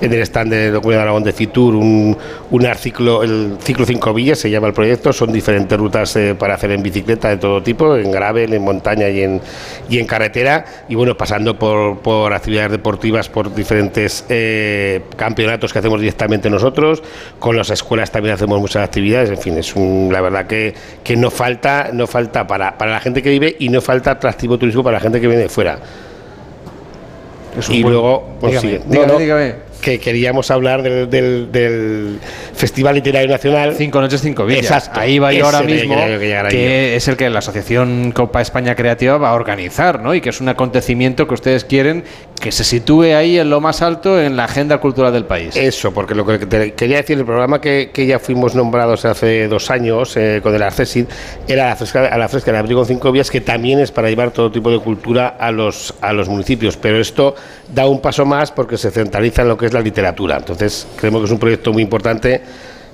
en el stand de la Comunidad de Aragón de Fitur un, un ciclo, el ciclo 5 villas se llama el proyecto. Son diferentes rutas eh, para hacer en bicicleta de todo tipo, en gravel, en montaña y en, y en carretera. Y bueno, pasando por, por actividades deportivas, por diferentes eh, campeonatos que hacemos directamente nosotros. Con las escuelas también hacemos muchas actividades. En fin, es un, la verdad que, que no falta, no falta para, para la gente que vive y no falta atractivo turístico para la gente que viene de fuera. un y buen- luego, pues, Dígame, sí, dígame, no, no, dígame. que queríamos hablar del, del- del Festival Literario Nacional. Cinco noches, cinco villas. Exacto. Ahí va yo ahora mismo, que que es el que la Asociación Copa España Creativa va a organizar, ¿no? Y que es un acontecimiento que ustedes quieren que se sitúe ahí en lo más alto en la agenda cultural del país. Eso, porque lo que te quería decir, el programa que, ya fuimos nombrados hace dos años eh, con el Accesid era la fresca, la fresca de Abrigo en Cinco Vías, que también es para llevar todo tipo de cultura a los, a los municipios, pero esto da un paso más porque se centraliza en lo que es la literatura. Entonces, creemos que es un proyecto muy importante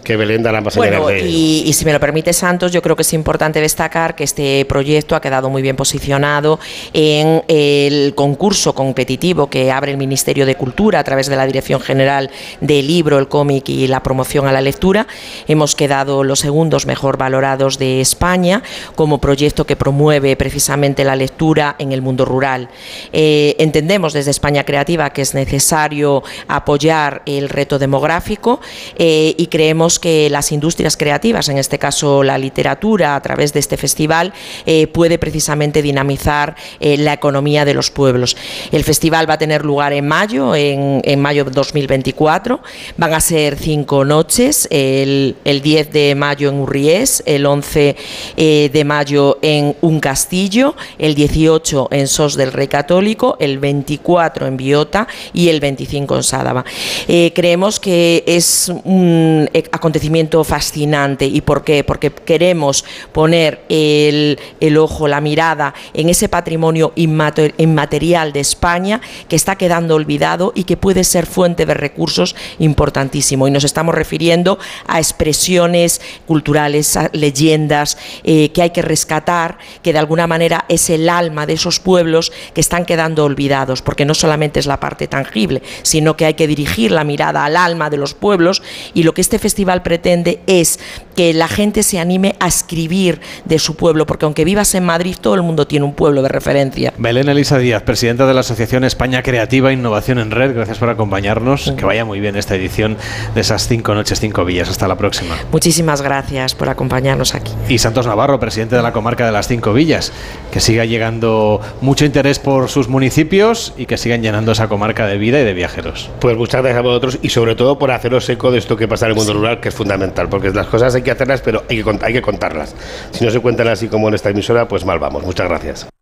que Belén dará más Bueno, de y, y si me lo permite Santos, yo creo que es importante destacar que este proyecto ha quedado muy bien posicionado en el concurso competitivo que abre el Ministerio de Cultura a través de la Dirección General del Libro, el cómic y la promoción a la lectura. Hemos quedado los segundos mejor valorados de España como proyecto que promueve precisamente la lectura en el mundo rural. Eh, entendemos desde España Creativa que es necesario apoyar el reto demográfico eh, y creemos que las industrias creativas, en este caso la literatura, a través de este festival, eh, puede precisamente dinamizar eh, la economía de los pueblos. El festival va a tener lugar en mayo, en, en mayo de 2024. Van a ser cinco noches, el, el 10 de mayo en Urriés, el 11 eh, de mayo en Un Castillo, el 18 en Sos del Rey Católico, el 24 en Biota y el 25 en Sádava. Eh, creemos que es un acontecimiento fascinante. ¿Y por qué? Porque queremos poner el, el ojo, la mirada en ese patrimonio inmater- inmaterial de España que está quedando olvidado y que puede ser fuente de recursos importantísimo. Y nos estamos refiriendo a expresiones culturales, a leyendas eh, que hay que rescatar, que de alguna manera es el alma de esos pueblos que están quedando olvidados, porque no solamente es la parte tangible, sino que hay que dirigir la mirada al alma de los pueblos y lo que este festival pretende es que la gente se anime a escribir de su pueblo, porque aunque vivas en Madrid, todo el mundo tiene un pueblo de referencia. Belén Elisa Díaz, presidenta de la Asociación España Creativa e Innovación en Red, gracias por acompañarnos. Que vaya muy bien esta edición de esas cinco noches, cinco villas. Hasta la próxima. Muchísimas gracias por acompañarnos aquí. Y Santos Navarro, presidente de la comarca de las cinco villas, que siga llegando mucho interés por sus municipios y que sigan llenando esa comarca de vida y de viajeros. Pues muchas gracias a vosotros y sobre todo por haceros eco de esto que pasa en el mundo rural, que es fundamental, porque las cosas hay que hacerlas, pero hay que, hay que contarlas. Si no se cuentan así como en esta emisora, pues mal vamos. Muchas gracias.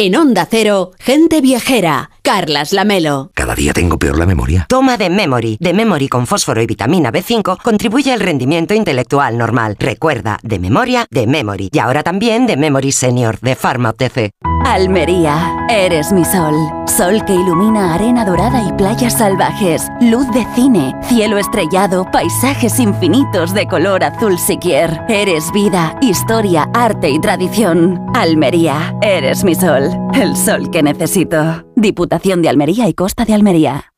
En Onda Cero, gente viajera. Carlas Lamelo. Cada día tengo peor la memoria. Toma de Memory. De Memory con fósforo y vitamina B5 contribuye al rendimiento intelectual normal. Recuerda, de memoria, de Memory. Y ahora también de Memory Senior, de Pharma OTC. Almería, eres mi sol. Sol que ilumina arena dorada y playas salvajes. Luz de cine, cielo estrellado, paisajes infinitos de color azul siquier. Eres vida, historia, arte y tradición. Almería, eres mi sol. El sol que necesito. Diputación de Almería y Costa de Almería.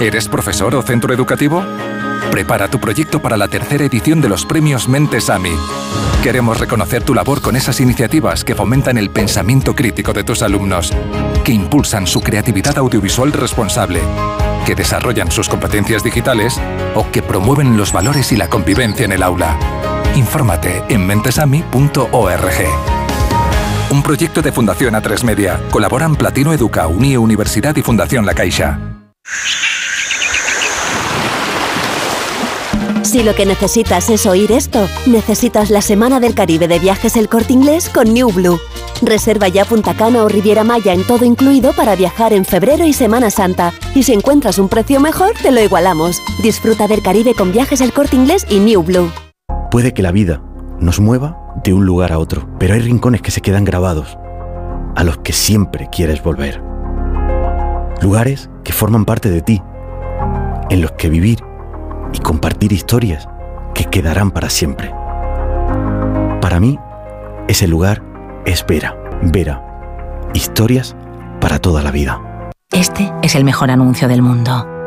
¿Eres profesor o centro educativo? Prepara tu proyecto para la tercera edición de los premios Mentes AMI. Queremos reconocer tu labor con esas iniciativas que fomentan el pensamiento crítico de tus alumnos, que impulsan su creatividad audiovisual responsable, que desarrollan sus competencias digitales o que promueven los valores y la convivencia en el aula. Infórmate en mentesami.org. Un proyecto de Fundación A3 Media. Colaboran Platino Educa, Unie Universidad y Fundación La Caixa. Si lo que necesitas es oír esto, necesitas la Semana del Caribe de Viajes El Corte Inglés con New Blue. Reserva ya Punta Cana o Riviera Maya en todo incluido para viajar en febrero y Semana Santa. Y si encuentras un precio mejor, te lo igualamos. Disfruta del Caribe con Viajes El Corte Inglés y New Blue. Puede que la vida nos mueva de un lugar a otro, pero hay rincones que se quedan grabados, a los que siempre quieres volver. Lugares que forman parte de ti, en los que vivir y compartir historias que quedarán para siempre. Para mí, ese lugar es Vera. Vera. Historias para toda la vida. Este es el mejor anuncio del mundo.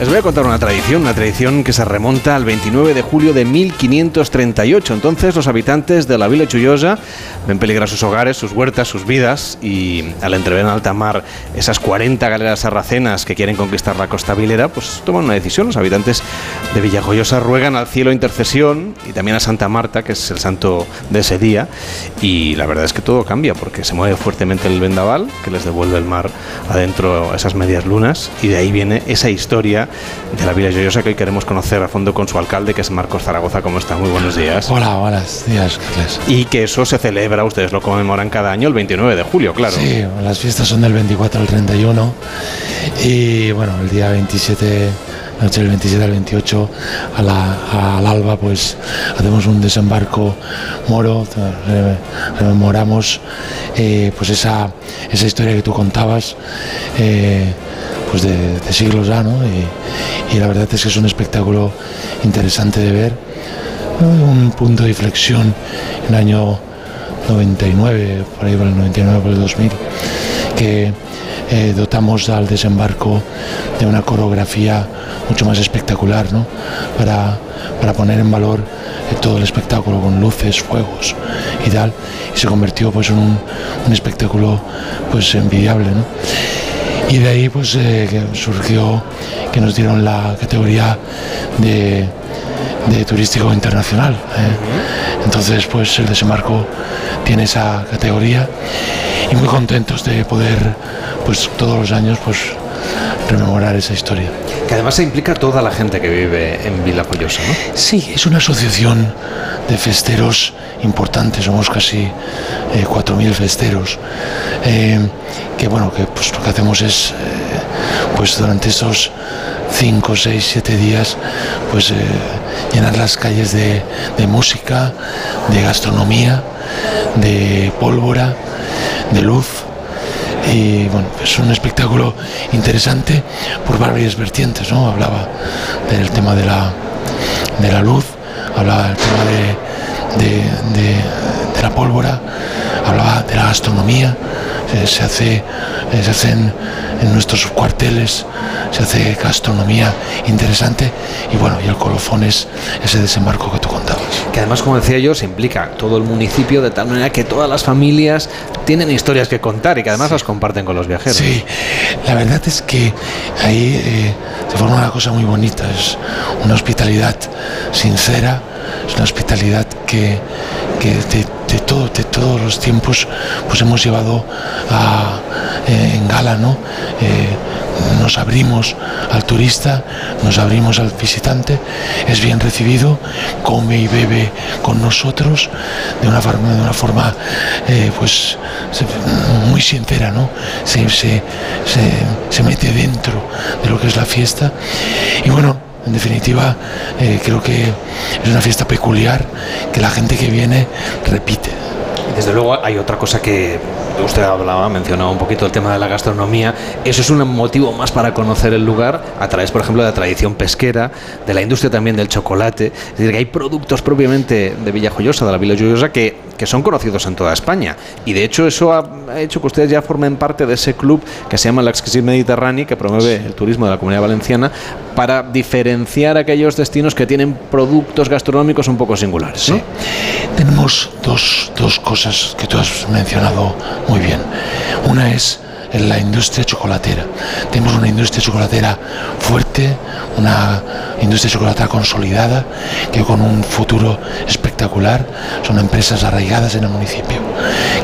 Les voy a contar una tradición, una tradición que se remonta al 29 de julio de 1538. Entonces los habitantes de la Villa Chullosa ven peligrar sus hogares, sus huertas, sus vidas y al entrever en alta mar esas 40 galeras sarracenas que quieren conquistar la costa vilera, pues toman una decisión. Los habitantes de Villajoyosa ruegan al cielo intercesión y también a Santa Marta, que es el santo de ese día. Y la verdad es que todo cambia porque se mueve fuertemente el vendaval que les devuelve el mar adentro esas medias lunas y de ahí viene esa historia de la Villa Joyosa que hoy queremos conocer a fondo con su alcalde, que es Marcos Zaragoza. ¿Cómo está? Muy buenos días. Hola, buenos días. Y que eso se celebra, ustedes lo conmemoran cada año el 29 de julio, claro. Sí, las fiestas son del 24 al 31 y bueno, el día 27 noche del 27 al 28 a la- al alba pues hacemos un desembarco moro re- rememoramos eh, pues esa, esa historia que tú contabas eh, pues de, siglos ya ¿no? y, y la verdad es que es un espectáculo interesante de ver un punto de inflexión en el año 99 por ahí por el 99 por el 2000 que eh, dotamos al desembarco de una coreografía mucho más espectacular, ¿no? para, para poner en valor eh, todo el espectáculo con luces, fuegos y tal, y se convirtió pues en un, espectáculo pues envidiable. ¿no? Y de ahí pues eh, surgió que nos dieron la categoría de, de turístico internacional. ¿eh? Entonces pues el desembarco tiene esa categoría y muy contentos de poder pues todos los años pues rememorar esa historia. Que además se implica toda la gente que vive en Villa Joyosa, ¿no? Sí, es una asociación de festeros importantes, somos casi eh, 4.000 festeros, eh, que bueno, que pues lo que hacemos es, eh, pues durante esos 5, 6, 7 días, pues llenar las calles de, música, de gastronomía, de pólvora, de luz, y bueno, es un espectáculo interesante por varias vertientes, ¿no? Hablaba del tema de la, de la luz, hablaba del tema de- de la pólvora, hablaba de la gastronomía, eh, se hace, eh, se hacen en nuestros cuarteles, se hace gastronomía interesante y bueno, y el colofón es ese desembarco que tú contabas. Que además, como decía yo, se implica todo el municipio de tal manera que todas las familias tienen historias que contar y que además las comparten con los viajeros. Sí, la verdad es que ahí eh, se forma una cosa muy bonita, es una hospitalidad sincera, es una hospitalidad que, que de, de todo, de todos los tiempos pues hemos llevado a, eh, en gala, ¿no? Eh, nos abrimos al turista, nos abrimos al visitante, es bien recibido, come y bebe con nosotros de una forma, de una forma eh, pues muy sincera, ¿no? Se, se- se- se mete dentro de lo que es la fiesta y bueno, en definitiva eh, creo que es una fiesta peculiar que la gente que viene repite. Y Desde luego hay otra cosa que usted hablaba, mencionaba un poquito el tema de la gastronomía. Eso es un motivo más para conocer el lugar a través, por ejemplo, de la tradición pesquera, de la industria también del chocolate. Es decir, que hay productos propiamente de Villajoyosa, de la Villa Joyosa, que, que son conocidos en toda España. Y de hecho eso ha hecho que ustedes ya formen parte de ese club que se llama el Exquisite Mediterráneo, que promueve el turismo de la Comunidad Valenciana, para diferenciar aquellos destinos que tienen productos gastronómicos un poco singulares. ¿no? Tenemos dos, dos cosas que tú has mencionado muy bien. Una es en la industria chocolatera. Tenemos una industria chocolatera fuerte, una industria chocolatera consolidada, que con un futuro espectacular. Son empresas arraigadas en el municipio,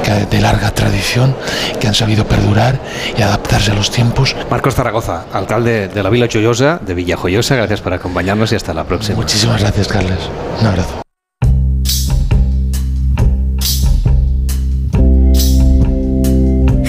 que de larga tradición, que han sabido perdurar y adaptarse a los tiempos. Marcos Zaragoza, alcalde de la Villa Joyosa, de Villajoyosa, gracias por acompañarnos y hasta la próxima. Muchísimas gracias, Carles. Un abrazo.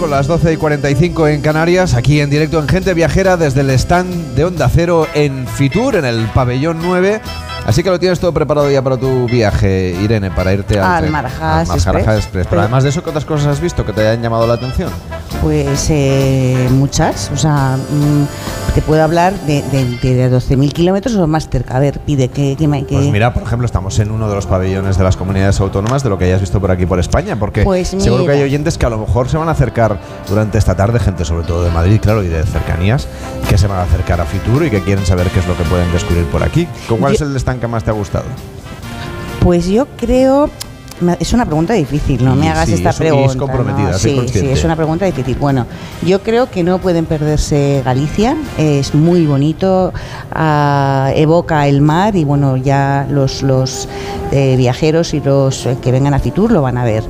45, las 12 y 45 en Canarias, aquí en directo en Gente Viajera desde el stand de Onda Cero en Fitur, en el pabellón 9. Así que lo tienes todo preparado ya para tu viaje, Irene, para irte al, Al Marajás Express. Pero además de eso, ¿qué otras cosas has visto que te hayan llamado la atención? Pues eh, muchas, o sea, mm, te puedo hablar de, de, de 12.000 kilómetros o más cerca. A ver, pide que, que, que- Pues mira, por ejemplo, estamos en uno de los pabellones de las comunidades autónomas de lo que hayas visto por aquí por España, porque Pues seguro que hay oyentes que a lo mejor se van a acercar durante esta tarde, gente sobre todo de Madrid, claro, y de cercanías, que se van a acercar a Fitur y que quieren saber qué es lo que pueden descubrir por aquí. ¿Cuál es el stand que más te ha gustado? Pues yo creo. Es una pregunta difícil, no me hagas sí, esta pregunta. es comprometida, ¿no? soy Sí, sí, es una pregunta difícil. Bueno, yo creo que no pueden perderse Galicia, es muy bonito, ah, evoca el mar y bueno, ya los, los eh, viajeros y los eh, que vengan a Fitur lo van a ver.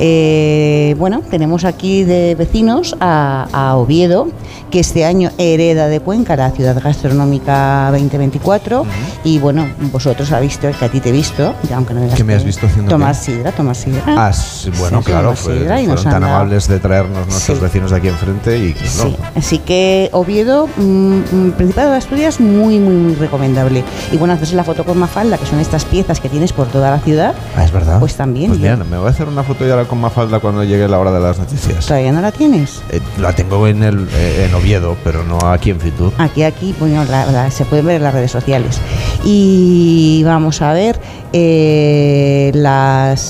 Eh, bueno, tenemos aquí de vecinos a, a Oviedo, que este año hereda de Cuenca la ciudad gastronómica 2024 y bueno, vosotros habéis visto, que a ti te he visto, aunque no digas ¿Qué me has visto haciendo Tomar qué? Sidra, tomar sidra. Ah, sí, bueno, Sí, claro, fue- sidra y nos fueron han tan dado- amables de traernos nuestros Sí. vecinos de aquí enfrente y que Sí, no. así que Oviedo, mm, mm, Principado de Asturias, muy, muy, muy recomendable. Y bueno, hacerse la foto con Mafalda, que son estas piezas que tienes por toda la ciudad, Ah, es verdad. pues también. Pues yo- mira, me voy a hacer una foto ya con Mafalda cuando llegue la hora de las noticias. ¿Todavía no la tienes? Eh, la tengo en, el, eh, en Oviedo, pero no aquí en Fitur. Aquí, aquí, bueno, la- la- se pueden ver en las redes sociales. Y vamos a ver, eh, las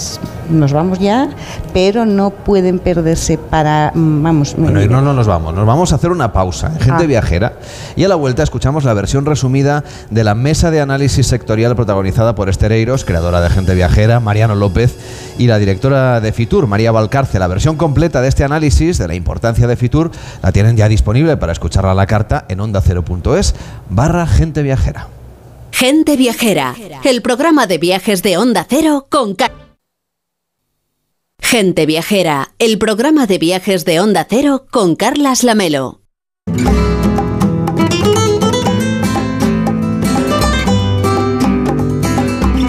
nos vamos ya, pero no pueden perderse para, mm, vamos, Bueno, y no, no nos vamos, nos vamos a hacer una pausa en Gente Ah. Viajera y a la vuelta escuchamos la versión resumida de la mesa de análisis sectorial protagonizada por Esther Eiros, creadora de Gente Viajera, Mariano López y la directora de Fitur, María Valcarce. La versión completa de este análisis de la importancia de Fitur la tienen ya disponible para escucharla a la carta en onda0.es barra Gente Viajera. Gente Viajera, el programa de viajes de Onda Cero con Ca- Gente Viajera, el programa de viajes de Onda Cero con Carlas Lamelo.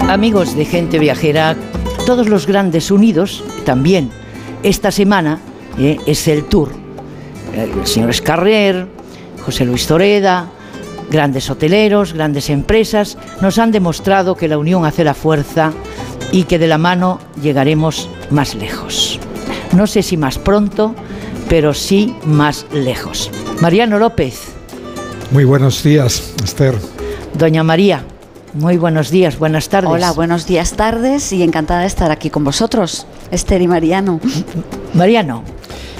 Amigos de Gente Viajera, todos los grandes unidos también. Esta semana eh, es el tour. Eh, El señor Escarrer, José Luis Toreda, grandes hoteleros, grandes empresas, nos han demostrado que la unión hace la fuerza y que de la mano llegaremos más lejos. No sé si más pronto, pero sí más lejos. Mariano López, Muy buenos días, Esther. Doña María, muy buenos días, buenas tardes. Hola, buenos días, tardes y encantada de estar aquí con vosotros, Esther y Mariano. Mariano.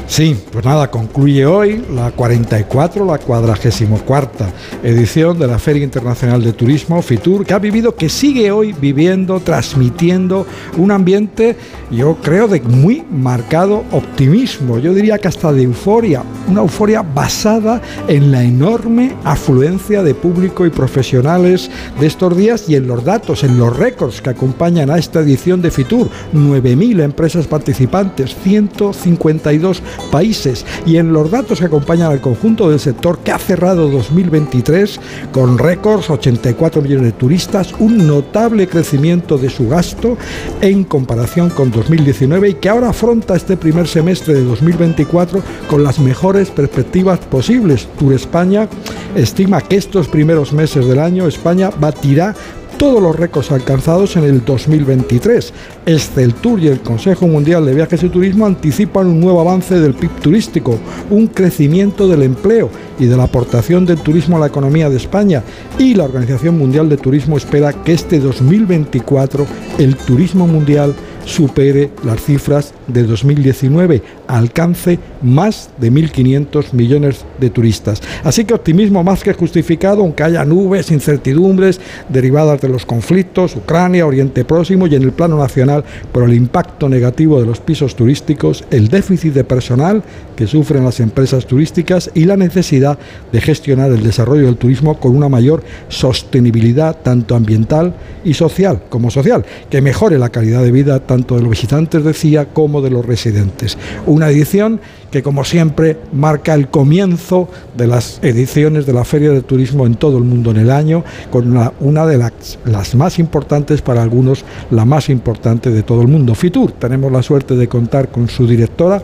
Sí, pues nada, concluye hoy la 44, la 44 edición de la Feria Internacional de Turismo, FITUR, que ha vivido, que sigue hoy viviendo, transmitiendo un ambiente, yo creo, de muy marcado optimismo, yo diría que hasta de euforia, una euforia basada en la enorme afluencia de público y profesionales de estos días y en los datos, en los récords que acompañan a esta edición de FITUR, 9.000 empresas participantes, 152 países y en los datos que acompañan al conjunto del sector que ha cerrado 2023 con récords, 84 millones de turistas, un notable crecimiento de su gasto en comparación con 2019 y que ahora afronta este primer semestre de 2024 con las mejores perspectivas posibles. Tour España estima que estos primeros meses del año España batirá todos los récords alcanzados en el 2023. Este, el Tour y el Consejo Mundial de Viajes y Turismo anticipan un nuevo avance del PIB turístico, un crecimiento del empleo y de la aportación del turismo a la economía de España. Y la Organización Mundial de Turismo espera que este 2024 el turismo mundial supere las cifras de 2019, alcance más de 1.500 millones de turistas. Así que optimismo más que justificado, aunque haya nubes, incertidumbres derivadas de los conflictos, Ucrania, Oriente Próximo y en el plano nacional por el impacto negativo de los pisos turísticos, el déficit de personal que sufren las empresas turísticas y la necesidad de gestionar el desarrollo del turismo con una mayor sostenibilidad tanto ambiental y social como social, que mejore la calidad de vida tanto de los visitantes, decía, como de los residentes. Una edición que como siempre marca el comienzo de las ediciones de la Feria de Turismo en todo el mundo en el año, con una, de las, las más importantes, para algunos la más importante de todo el mundo. Fitur, tenemos la suerte de contar con su directora,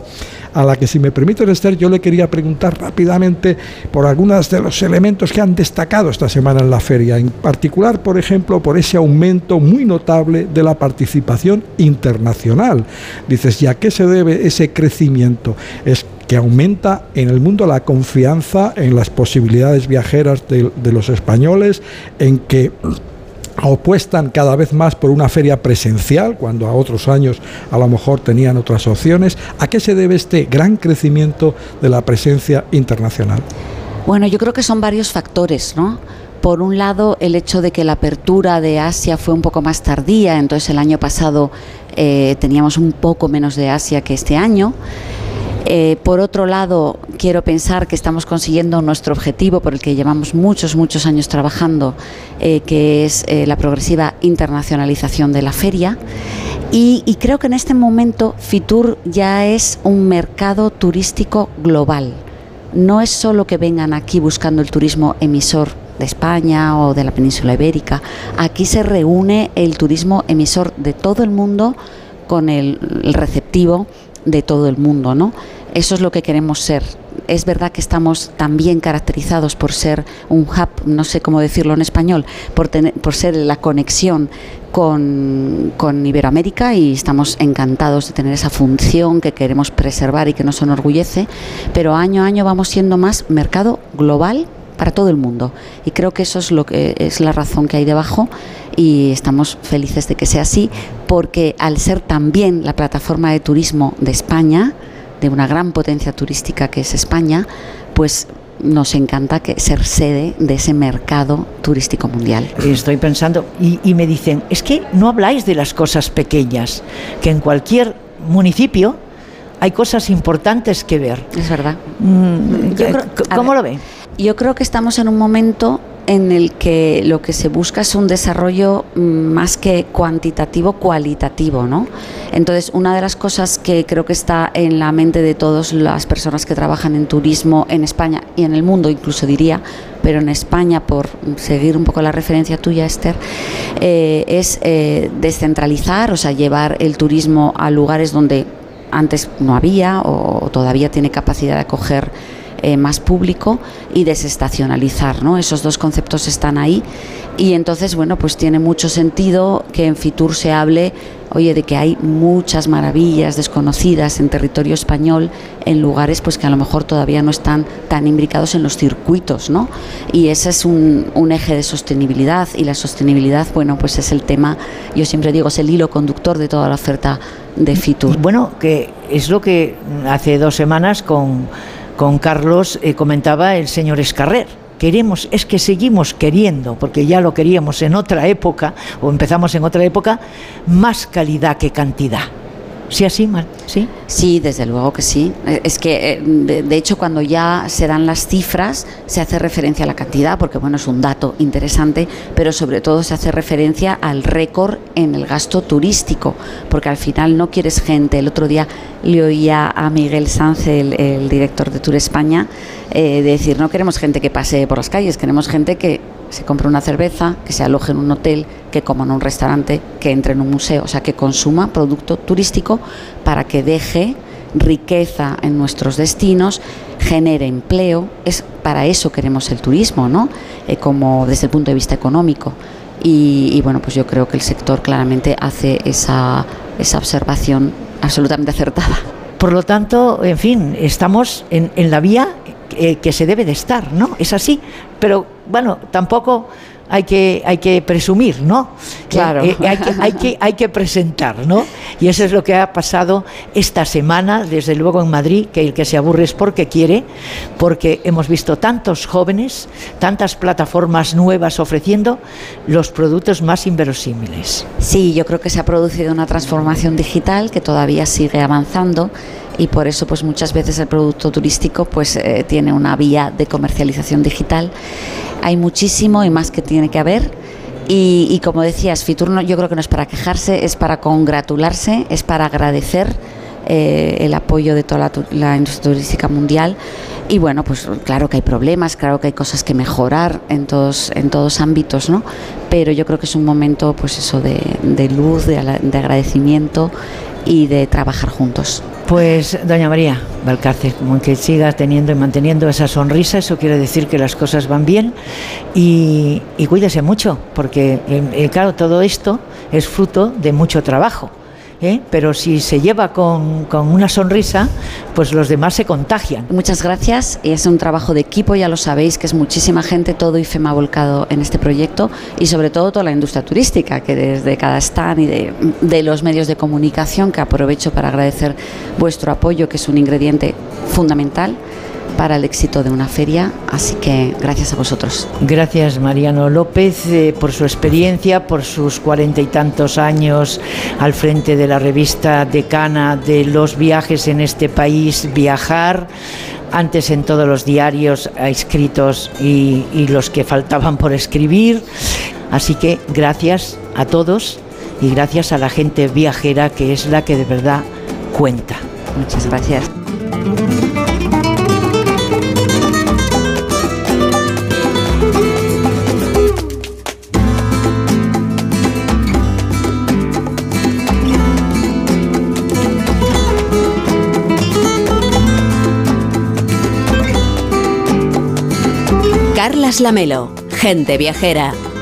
a la que si me permite Esther, yo le quería preguntar rápidamente por algunos de los elementos que han destacado esta semana en la feria, en particular, por ejemplo, por ese aumento muy notable de la participación internacional. Dices, ¿y a qué se debe ese crecimiento? Es que aumenta en el mundo la confianza en las posibilidades viajeras de, los españoles, en que apuestan cada vez más por una feria presencial, cuando a otros años a lo mejor tenían otras opciones. ¿A qué se debe este gran crecimiento de la presencia internacional? Bueno, yo creo que son varios factores, ¿no? Por un lado, el hecho de que la apertura de Asia fue un poco más tardía, entonces el año pasado eh, teníamos un poco menos de Asia que este año. Eh, por otro lado, quiero pensar que estamos consiguiendo nuestro objetivo por el que llevamos muchos, muchos años trabajando, eh, que es eh, la progresiva internacionalización de la feria. Y, creo que en este momento Fitur ya es un mercado turístico global. No es solo que vengan aquí buscando el turismo emisor de España o de la península ibérica. Aquí se reúne el turismo emisor de todo el mundo con el receptivo de todo el mundo, ¿no? Eso es lo que queremos ser. Es verdad que estamos también caracterizados por ser un hub, no sé cómo decirlo en español, por, tener, por ser la conexión con, con, Iberoamérica y estamos encantados de tener esa función que queremos preservar y que nos enorgullece, pero año a año vamos siendo más mercado global para todo el mundo y creo que eso es lo que es la razón que hay debajo y estamos felices de que sea así porque al ser también la plataforma de turismo de España de una gran potencia turística que es España pues nos encanta que ser sede de ese mercado turístico mundial. Estoy pensando, y, y, me dicen, es que no habláis de las cosas pequeñas, que en cualquier municipio hay cosas importantes que ver. Es verdad. Mm, creo, ¿Cómo ver, lo ven? Yo creo que estamos en un momento en el que lo que se busca es un desarrollo más que cuantitativo, cualitativo, ¿no? Entonces, una de las cosas que creo que está en la mente de todas las personas que trabajan en turismo en España y en el mundo, incluso diría, pero en España, por seguir un poco la referencia tuya, Esther, eh, es eh, descentralizar, o sea, llevar el turismo a lugares donde antes no había o todavía tiene capacidad de acoger eh, más público y desestacionalizar, ¿no? Esos dos conceptos están ahí y entonces, bueno, pues tiene mucho sentido que en Fitur se hable, oye, de que hay muchas maravillas desconocidas en territorio español, en lugares pues que a lo mejor todavía no están tan imbricados en los circuitos, ¿no? Y ese es un, un eje de sostenibilidad y la sostenibilidad, bueno, pues es el tema, yo siempre digo, es el hilo conductor de toda la oferta de Fitur. Bueno, que es lo que hace dos semanas con con Carlos eh, comentaba el señor Escarrer. Queremos, es que seguimos queriendo, porque ya lo queríamos en otra época, o empezamos en otra época, más calidad que cantidad. ¿Sí así, mal? ¿Sí? Sí, desde luego que sí. Es que, de, de, hecho, cuando ya se dan las cifras, se hace referencia a la cantidad, porque, bueno, es un dato interesante, pero sobre todo se hace referencia al récord en el gasto turístico, porque al final no quieres gente. El otro día le oía a Miguel Sanz, el, el director de Tour España, eh, decir, no queremos gente que pase por las calles, queremos gente que se compre una cerveza, que se aloje en un hotel, que coma en un restaurante, que entre en un museo, o sea, que consuma producto turístico para que deje riqueza en nuestros destinos, genere empleo, es para eso queremos el turismo, ¿no? Eh, como desde el punto de vista económico. Y, bueno, pues yo creo que el sector claramente hace esa, esa observación absolutamente acertada. Por lo tanto, en fin, estamos en, la vía que se debe de estar, ¿no? Es así, pero bueno, tampoco hay que, hay que presumir, ¿no? Claro. Eh, eh, hay, que, hay, que, hay que presentar, ¿no? Y eso es lo que ha pasado esta semana, desde luego en Madrid, que el que se aburre es porque quiere, porque hemos visto tantos jóvenes, tantas plataformas nuevas ofreciendo los productos más inverosímiles. Sí, yo creo que se ha producido una transformación digital que todavía sigue avanzando y por eso pues muchas veces el producto turístico pues eh, tiene una vía de comercialización digital. Hay muchísimo y más que tiene que haber. Y, como decías, Fitur no, yo creo que no es para quejarse, es para congratularse, es para agradecer eh, el apoyo de toda la, la industria turística mundial. Y bueno, pues claro que hay problemas, claro que hay cosas que mejorar en todos, en todos ámbitos, ¿no? Pero yo creo que es un momento, pues eso, de, de luz, de, de agradecimiento y de trabajar juntos. Pues, doña María Valcárcel, como que sigas teniendo y manteniendo esa sonrisa, eso quiere decir que las cosas van bien y, y cuídese mucho, porque, eh, eh, claro, todo esto es fruto de mucho trabajo. ¿Eh? Pero si se lleva con, con una sonrisa, pues los demás se contagian. Muchas gracias. Es un trabajo de equipo, ya lo sabéis, que es muchísima gente, todo IFEMA ha volcado en este proyecto y sobre todo toda la industria turística, que desde cada stand y de, de los medios de comunicación, que aprovecho para agradecer vuestro apoyo, que es un ingrediente fundamental para el éxito de una feria. Así que gracias a vosotros. Gracias Mariano López eh, por su experiencia, por sus cuarenta y tantos años al frente de la revista decana de los viajes en este país, Viajar, antes en todos los diarios escritos y, y los que faltaban por escribir. Así que gracias a todos y gracias a la gente viajera que es la que de verdad cuenta. Muchas gracias. Carlas gente viajera.